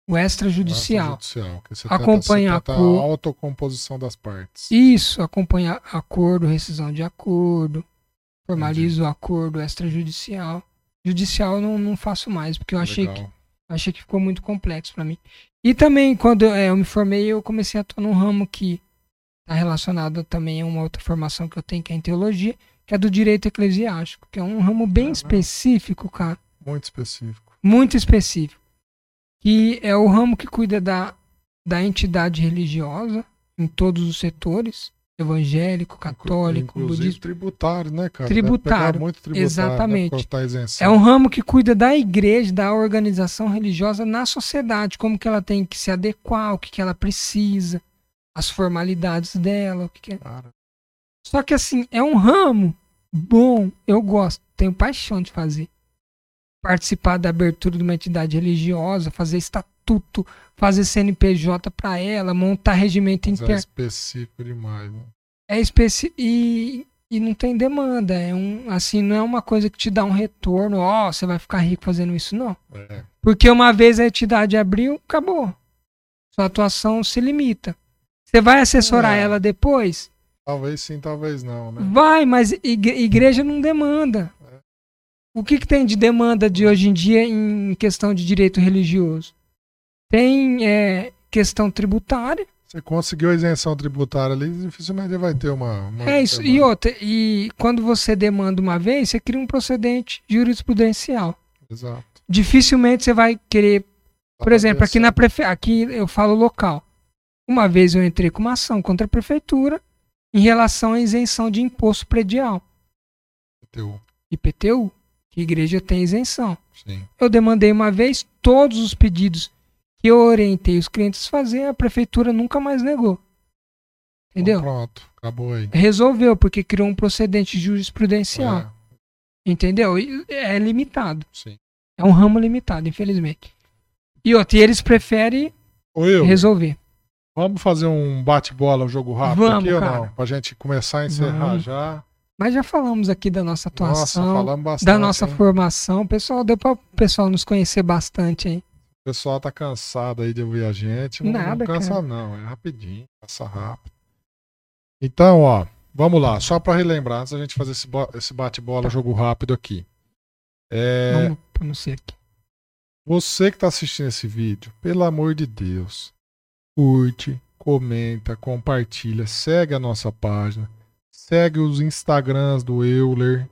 O extrajudicial. Judicial, que você Acompanha tenta, a você tenta co- a autocomposição das partes. Isso, acompanhar acordo, rescisão de acordo, formalizo o acordo extrajudicial. Judicial não, não faço mais, porque eu achei que achei que ficou muito complexo pra mim. E também, quando é, eu me formei, eu comecei a atuar num ramo que está relacionado também a uma outra formação que eu tenho, que é em teologia, que é do direito eclesiástico, que é um ramo bem Ah, específico, cara, Muito específico. muito específico, que é o ramo que cuida da, da entidade religiosa em todos os setores, evangélico, católico, Inclusive budismo. tributário, né, cara? Tributário, muito tributário, exatamente. Né, da isenção. É um ramo que cuida da igreja, da organização religiosa na sociedade, como que ela tem que se adequar, o que, que ela precisa, as formalidades dela, o que, que é. Cara, Só que assim, é um ramo bom, eu gosto, tenho paixão de fazer. Participar da abertura de uma entidade religiosa, fazer estatuto, fazer CNPJ para ela, montar regimento mas é interno. específico demais, né? É especi e, e não tem demanda, é um assim, não é uma coisa que te dá um retorno, ó, você vai ficar rico fazendo isso não. É. Porque uma vez a entidade abriu, acabou. Sua atuação se limita. Você vai assessorar É. ela depois? Talvez sim, talvez não, né? Vai, mas igre- igreja não demanda. O que, que tem de demanda de hoje em dia em questão de direito religioso? Tem é, questão tributária. Você conseguiu a isenção tributária ali, dificilmente vai ter uma. uma É isso. E demanda. outra, e quando você demanda uma vez, você cria um procedente jurisprudencial. Exato. Dificilmente você vai querer Por Tá exemplo, aqui na prefe... aqui eu falo local. Uma vez eu entrei com uma ação contra a prefeitura em relação à isenção de imposto predial, Teu, IPTU, que a igreja tem isenção. Sim. Eu demandei uma vez todos os pedidos que eu orientei os clientes a fazer, a prefeitura nunca mais negou. Entendeu? Então, pronto, acabou aí. Resolveu, porque criou um procedente jurisprudencial. É, Entendeu? E é limitado. sim. É um ramo limitado, infelizmente. E outra, e eles preferem eu, resolver. vamos fazer um bate-bola, um jogo rápido Vamos, aqui ou cara. não? Pra gente começar a encerrar Vamos. já. Mas já falamos aqui da nossa Nossa, atuação, falamos bastante. da nossa hein? formação. Pessoal, deu para o pessoal nos conhecer bastante aí. O pessoal tá cansado aí de ouvir a gente. Não, Nada, não cansa cara. não, é rapidinho, passa rápido. Então, ó, vamos lá. Só pra relembrar, antes da gente fazer esse, esse bate-bola, jogo rápido aqui. É, Vamos pronunciar aqui. Você que está assistindo esse vídeo, pelo amor de Deus, curte, comenta, compartilha, segue a nossa página, segue os Instagrams do Euler,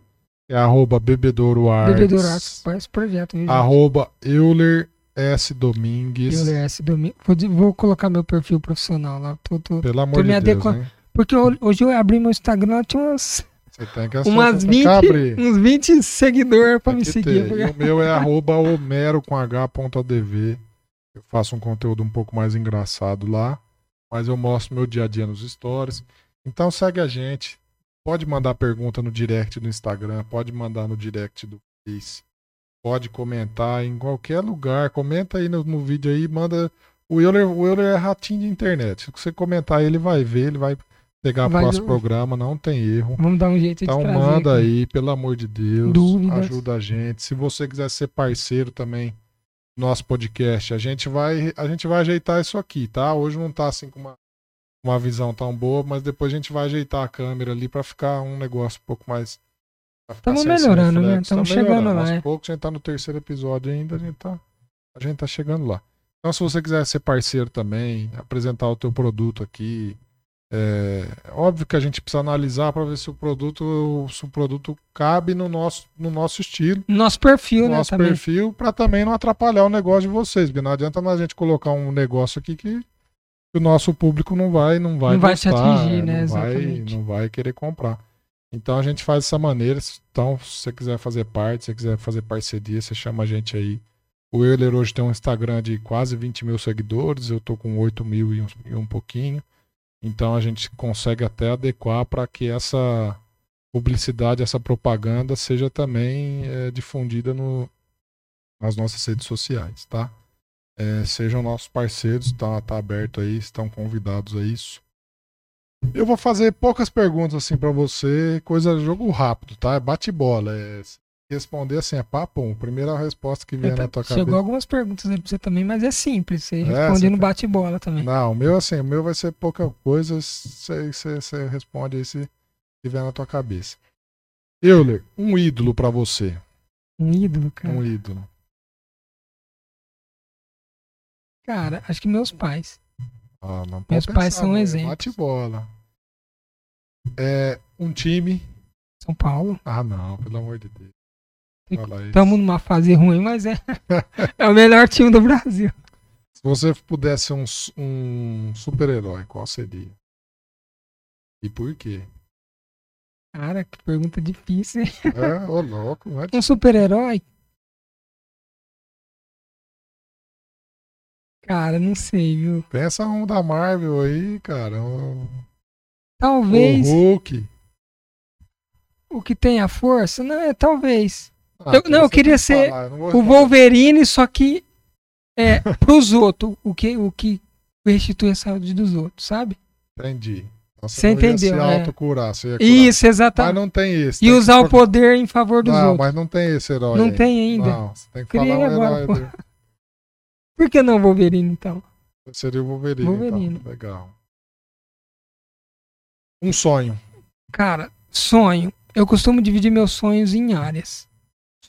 que é arroba Bebedouro Arts, Bebedouro Arts, esse projeto. Viu, arroba Euler S. Domingues. Euler S. Domingo. Vou, vou colocar meu perfil profissional lá. tô- tô- Pelo amor Tô de Deus, hein? Porque ho- hoje eu abri meu Instagram, tinha umas, Você tem que umas você tem que 20, abrir. uns 20 seguidores Tem me seguir. ter. E o meu é arroba homero com h.adv. Eu faço um conteúdo um pouco mais engraçado lá, mas eu mostro meu dia a dia nos stories. Então segue a gente. Pode mandar pergunta no direct do Instagram, pode mandar no direct do Face. Pode comentar em qualquer lugar. Comenta aí no, no vídeo aí, manda. O Euler, o Euler é ratinho de internet. Se você comentar, ele vai ver, ele vai pegar o Vai próximo ver. programa, não tem erro. Vamos dar um jeito Então de trazer. manda aqui. aí, pelo amor de Deus. Dúvidas. Ajuda a gente. Se você quiser ser parceiro também do nosso podcast, a gente vai a gente vai ajeitar isso aqui, tá? Hoje não tá assim com uma uma visão tão boa, mas depois a gente vai ajeitar a câmera ali para ficar um negócio um pouco mais. Estamos melhorando, né? Estamos chegando lá. Aos é. poucos, a gente tá no terceiro episódio ainda, a gente tá, a gente tá chegando lá. Então, se você quiser ser parceiro também, apresentar o teu produto aqui, é óbvio que a gente precisa analisar para ver se o produto, se o produto cabe no nosso, no nosso estilo, nosso perfil, no né? Nosso também. perfil, para também não atrapalhar o negócio de vocês, porque não adianta a gente colocar um negócio aqui que o nosso público não vai, não vai, não vai gostar, atingir, né? Não Exatamente. vai, não vai querer comprar. Então a gente faz dessa maneira. Então, se você quiser fazer parte, se você quiser fazer parceria, você chama a gente aí. O Euler hoje tem um Instagram de quase 20 mil seguidores, eu tô com 8 mil e um, e um pouquinho. Então a gente consegue até adequar para que essa publicidade, essa propaganda seja também é, difundida no, nas nossas redes sociais, tá? É, sejam nossos parceiros, tá, tá aberto aí, estão convidados a isso. Eu vou fazer poucas perguntas assim para você, coisa jogo rápido, tá? É bate bola, é responder assim, é papo, primeira resposta que vier na tua cabeça. Chegou algumas perguntas aí pra você também, mas é simples, você é, responde no bate bola também. Não, o meu assim, o meu vai ser pouca coisa, você, você, você responde aí se vier na tua cabeça. Euler, um ídolo para você. Um ídolo, cara. Um ídolo. Cara, acho que meus pais. Ah, meus pensar, pais são um exemplo. Bate bola. É um time. São Paulo. Ah, não, pelo amor de Deus. Estamos numa fase ruim, mas é, é o melhor time do Brasil. Se você pudesse ser um, um super-herói, qual seria? E por quê? Cara, que pergunta difícil. É, ô louco. É um super-herói? Cara, não sei, viu? Pensa um da Marvel aí, cara. Um... Talvez. O Hulk. O que tem a força? Não, é talvez. Ah, eu, não, eu queria ser o Wolverine, só que é pros outros. O que, o que restitui a saúde dos outros, sabe? Entendi. você entendeu? Se é. autocurar, você Isso, exatamente. Mas não tem esse. E usar o poder em favor dos não, outros. Não, mas não tem esse herói. Não aí. tem ainda. Não, você tem que Criei falar um agora, herói. Por que não Wolverine, então? Seria o Wolverine, Wolverine. Então. Legal. Um sonho. Cara, sonho. Eu costumo dividir meus sonhos em áreas.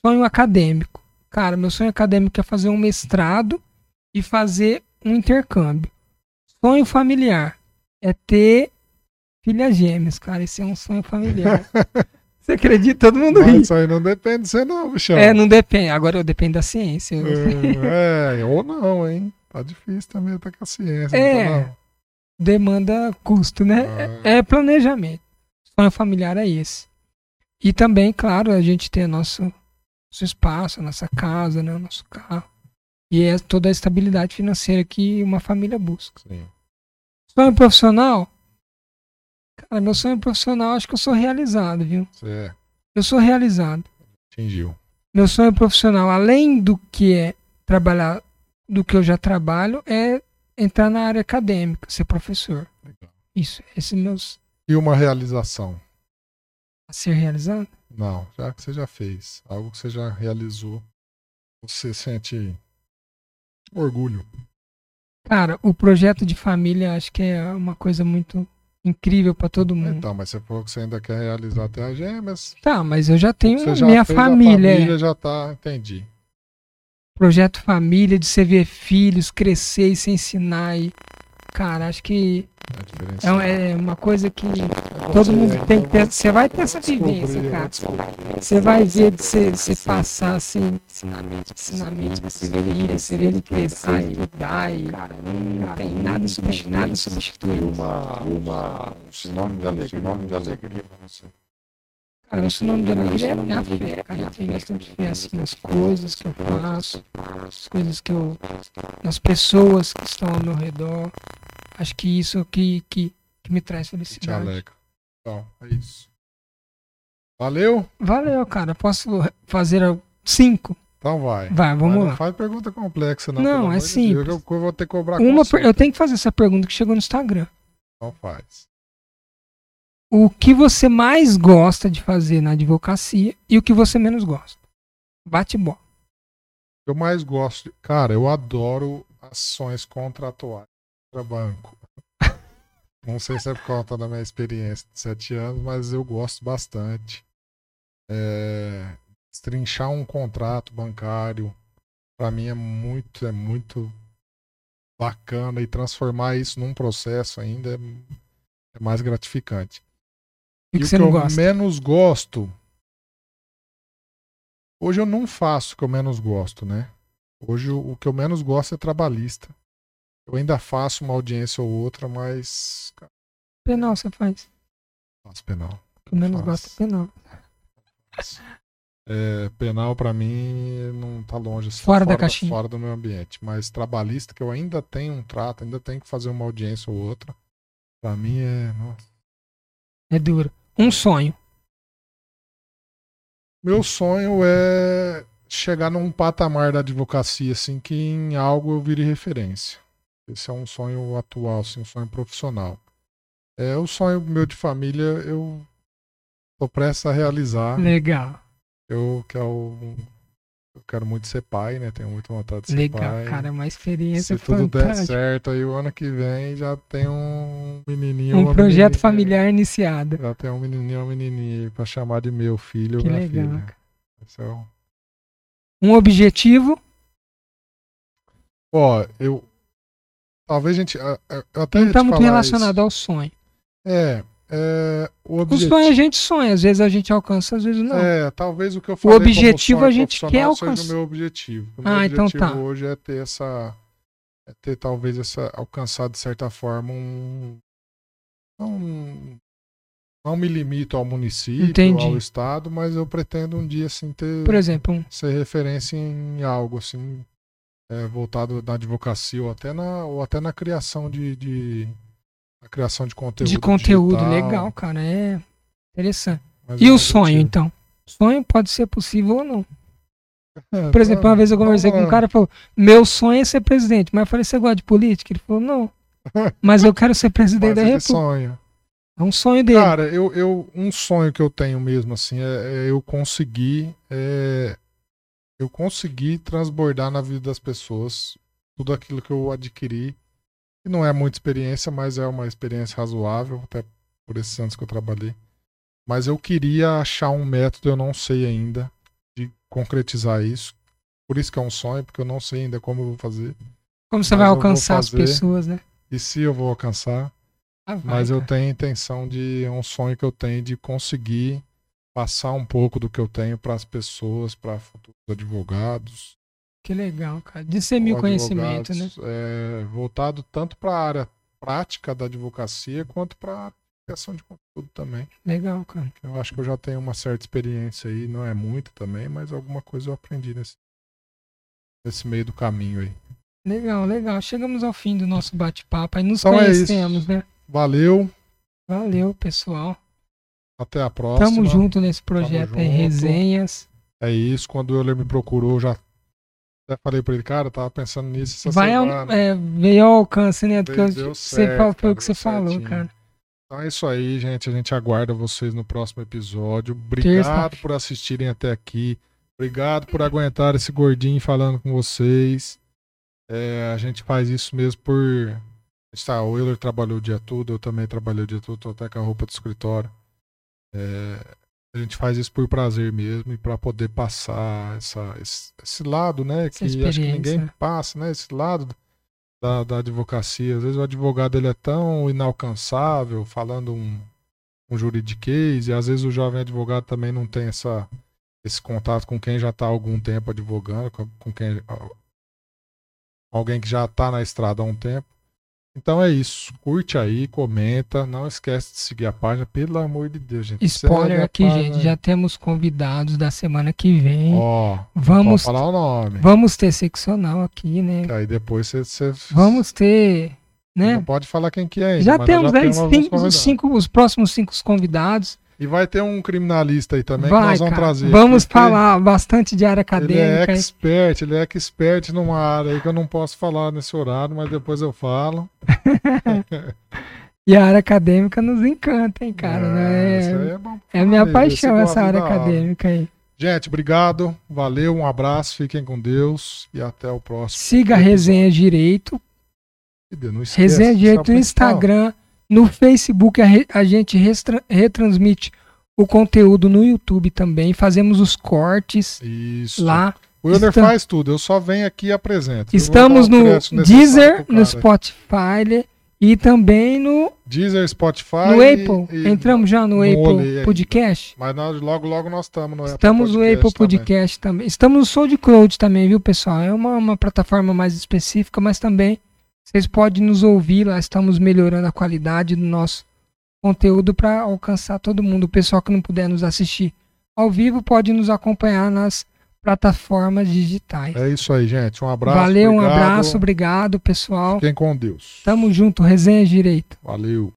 Sonho acadêmico. Cara, meu sonho acadêmico é fazer um mestrado e fazer um intercâmbio. Sonho familiar é ter filhas gêmeas, cara. Esse é um sonho familiar. Você acredita? Todo mundo ri. Isso aí não depende de você, não, bichão. É, não depende. Agora eu dependo da ciência. É, é, ou não, hein? Tá difícil também estar com a ciência. É. Tá, demanda custo, né? Ah. É, é planejamento. Sonho familiar é esse. E também, claro, a gente ter nosso, nosso espaço, a nossa casa, né? o nosso carro. E é toda a estabilidade financeira que uma família busca. Sim. Sonho profissional? Cara, meu sonho profissional, acho que eu sou realizado, viu? É. Eu sou realizado. Atingiu. Meu sonho profissional, além do que é trabalhar, do que eu já trabalho, é entrar na área acadêmica, ser professor. Legal. Isso, esses meus. E uma realização? A ser realizado? Não, já que você já fez, algo que você já realizou, você sente orgulho. Cara, o projeto de família acho que é uma coisa muito incrível para todo mundo. Então, mas você falou que você ainda quer realizar até as gêmeas. Tá, mas eu já tenho já minha família. A família já tá, entendi. Projeto família, de você ver filhos crescer e se ensinar e cara, acho que é, é uma coisa que todo mundo tem que ter. Você vai ter essa vivência, cara. Você vai ver de você, passar assim, ensinamento, ensinamento, você ver ele, você ver ele crescer, estudar e não tem nada substitui, nada substitui uma, uma, um sinônimo de alegria, sinônimo de alegria pra você. Cara, o sinônimo de alegria é a minha fé, cara. Eu tenho bastante fé assim, nas coisas que eu faço, nas coisas que eu. nas pessoas que estão ao meu redor. Acho que isso que, que, que me traz felicidade. Te Então, é isso. Valeu? Valeu, cara. Posso fazer cinco? Então vai. Vai, vamos Mas lá. Não faz pergunta complexa, não. Não, é simples. De eu, vou ter que cobrar Uma. Eu tenho que fazer essa pergunta que chegou no Instagram. Então faz. O que você mais gosta de fazer na advocacia e o que você menos gosta? Bate bola. Eu mais gosto. Cara, eu adoro ações contratuais para banco. Não sei se é por conta da minha experiência de sete anos, mas eu gosto bastante. É, estrinchar um contrato bancário, para mim é muito, é muito bacana e transformar isso num processo ainda é, é mais gratificante. E, que o que eu gosta? menos gosto. Hoje eu não faço o que eu menos gosto, né? Hoje o que eu menos gosto é trabalhista. Eu ainda faço uma audiência ou outra, mas. Penal você faz. faço penal. O que eu menos Faço. gosto é penal. É, penal pra mim não tá longe. assim, Fora da caixinha. Fora do meu ambiente. Mas trabalhista, que eu ainda tenho um trato, ainda tenho que fazer uma audiência ou outra. Pra mim é. nossa. É duro. Um sonho. Meu sonho é chegar num patamar da advocacia, assim, que em algo eu vire referência. Esse é um sonho atual, assim, um sonho profissional. É o sonho meu de família, eu tô prestes a realizar. Legal. Eu quero, eu quero muito ser pai, né? Tenho muita vontade de ser Legal, pai. cara. É uma experiência Se tudo der fantástica. certo, aí o ano que vem já tem um menininho. Um projeto familiar iniciado. Já tem um menininho, uma menininha pra chamar de meu filho ou minha legal. filha. é o- Um objetivo. Ó, eu. Talvez a gente. Eu até Não está muito relacionado isso. ao sonho. É. é o O objetivo. sonho a gente sonha, às vezes a gente alcança, às vezes não. É, talvez o que eu falei como objetivo a gente quer profissional seja alcançar. o meu objetivo. O meu Ah, então objetivo tá. hoje é ter essa. É ter talvez essa. alcançar de certa forma um. Não, não me limito ao município, Entendi. ao estado, mas eu pretendo um dia assim ter. Por exemplo, um- ser referência em algo assim é, voltado na advocacia ou até na ou até na criação de, de na criação de conteúdo de conteúdo digital. legal, cara. É interessante. Mas E é o sonho, então? Sonho pode ser possível ou não. É, Por exemplo, tá- uma vez eu conversei com um lá. cara e falou: Meu sonho é ser presidente. Mas eu falei: Você gosta de política? Ele falou: Não. Mas eu quero ser presidente da República. sonha. É um sonho dele. Cara, eu, eu um sonho que eu tenho mesmo assim é, é eu conseguir é, eu conseguir transbordar na vida das pessoas tudo aquilo que eu adquiri. E não é muita experiência, mas é uma experiência razoável, até por esses anos que eu trabalhei. Mas eu queria achar um método, eu não sei ainda, de concretizar isso. Por isso que é um sonho, porque eu não sei ainda como eu vou fazer. Como você vai alcançar as pessoas, né? E se eu vou alcançar. Ah, vai, Mas eu cara. tenho a intenção de. É um sonho que eu tenho de conseguir passar um pouco do que eu tenho para as pessoas, para futuros advogados. Que legal, cara. Dissemir o conhecimento, né? é, voltado tanto para a área prática da advocacia quanto para a criação de conteúdo também. Legal, cara. Eu acho que eu já tenho uma certa experiência aí, não é muita também, mas alguma coisa eu aprendi nesse, nesse meio do caminho aí. Legal, legal. Chegamos ao fim do nosso bate-papo. Aí nos Então é conhecemos, né? Valeu, Valeu, pessoal. até a próxima. Tamo junto nesse projeto aí, junto. resenhas. É isso, quando o Euler me procurou, já até falei pra ele, cara, eu tava pensando nisso essa Vai ao, semana. é, veio ao alcance, né? Porque eu- você certo, falou, foi o que você falou, cara. Então é isso aí, gente. A gente aguarda vocês no próximo episódio. Obrigado por assistirem até aqui. Obrigado por aguentar esse gordinho falando com vocês. É, a gente faz isso mesmo por. Tá, o Euler trabalhou o dia todo, eu também trabalhei o dia todo, tô até com a roupa do escritório. É, a gente faz isso por prazer mesmo e para poder passar essa, esse, esse lado, né? Essa Que acho que ninguém passa, né? Esse lado da, da advocacia. Às vezes o advogado ele é tão inalcançável, falando um, um juridiquês, e às vezes o jovem advogado também não tem essa, esse contato com quem já está há algum tempo advogando, com, com quem alguém que já está na estrada há um tempo. Então é isso. Curte aí, comenta. Não esquece de seguir a página, pelo amor de Deus, gente. Spoiler a aqui, gente. Já temos convidados da semana que vem. Ó, vamos, falar o nome. vamos ter seccional aqui, né? Que aí depois você, você Vamos ter, né? não pode falar quem que é ainda, Já temos nós aí temos cinco, os próximos cinco convidados. E vai ter um criminalista aí também que Vai, nós vamos cara. trazer. Vamos falar bastante de área Ele é acadêmica. hein? expert, ele é expert numa área aí que eu não posso falar nesse horário, mas depois eu falo. E a área acadêmica nos encanta, hein, cara? né? isso É, aí é bom. é a minha paixão essa área acadêmica aí. Gente, obrigado. Valeu, um abraço, fiquem com Deus e até o próximo. Siga a. Resenha Direito. Não esquece, Resenha é Direito no. Instagram, No Facebook a, re, a gente retransmite o conteúdo no YouTube também. Fazemos os cortes Isso. lá. O Euler Estam- faz tudo, eu só venho aqui e apresento. Estamos no Deezer, no. Spotify e também no, Deezer, Spotify. no Apple. e- Entramos já no não Apple ainda. Podcast. Mas nós, logo, logo nós estamos no Apple Estamos no Podcast Apple também. Podcast também. Estamos no SoundCloud também, viu, pessoal? É uma, uma plataforma mais específica, mas também vocês podem nos ouvir lá. Estamos melhorando a qualidade do nosso conteúdo para alcançar todo mundo. O pessoal que não puder nos assistir ao vivo pode nos acompanhar nas plataformas digitais. É isso aí, gente. Um abraço. Valeu, um obrigado. abraço, obrigado, pessoal. Fiquem com Deus. Tamo junto, resenha direito. Valeu.